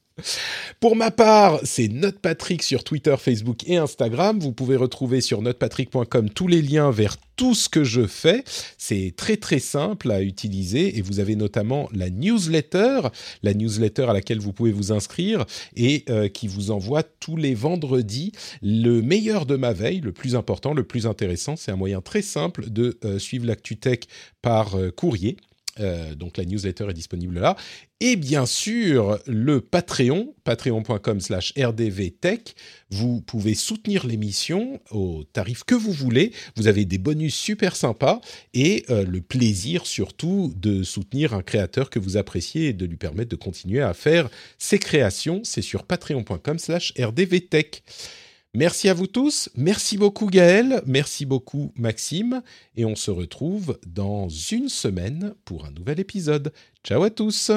Pour ma part, c'est NotePatrick sur Twitter, Facebook et Instagram. Vous pouvez retrouver sur notepatrick.com tous les liens vers tout ce que je fais. C'est très très simple à utiliser et vous avez notamment la newsletter, la newsletter à laquelle vous pouvez vous inscrire et euh, qui vous envoie tous les vendredis le meilleur de ma veille, le plus important, le plus intéressant. C'est un moyen très simple de euh, suivre l'ActuTech par euh, courrier. Euh, donc la newsletter est disponible là. Et bien sûr, le Patreon, patreon.com slash rdvtech. Vous pouvez soutenir l'émission au tarif que vous voulez. Vous avez des bonus super sympas et euh, le plaisir surtout de soutenir un créateur que vous appréciez et de lui permettre de continuer à faire ses créations. C'est sur patreon.com slash rdvtech. Merci à vous tous. Merci beaucoup Gaël. Merci beaucoup Maxime. Et on se retrouve dans une semaine pour un nouvel épisode. Ciao à tous.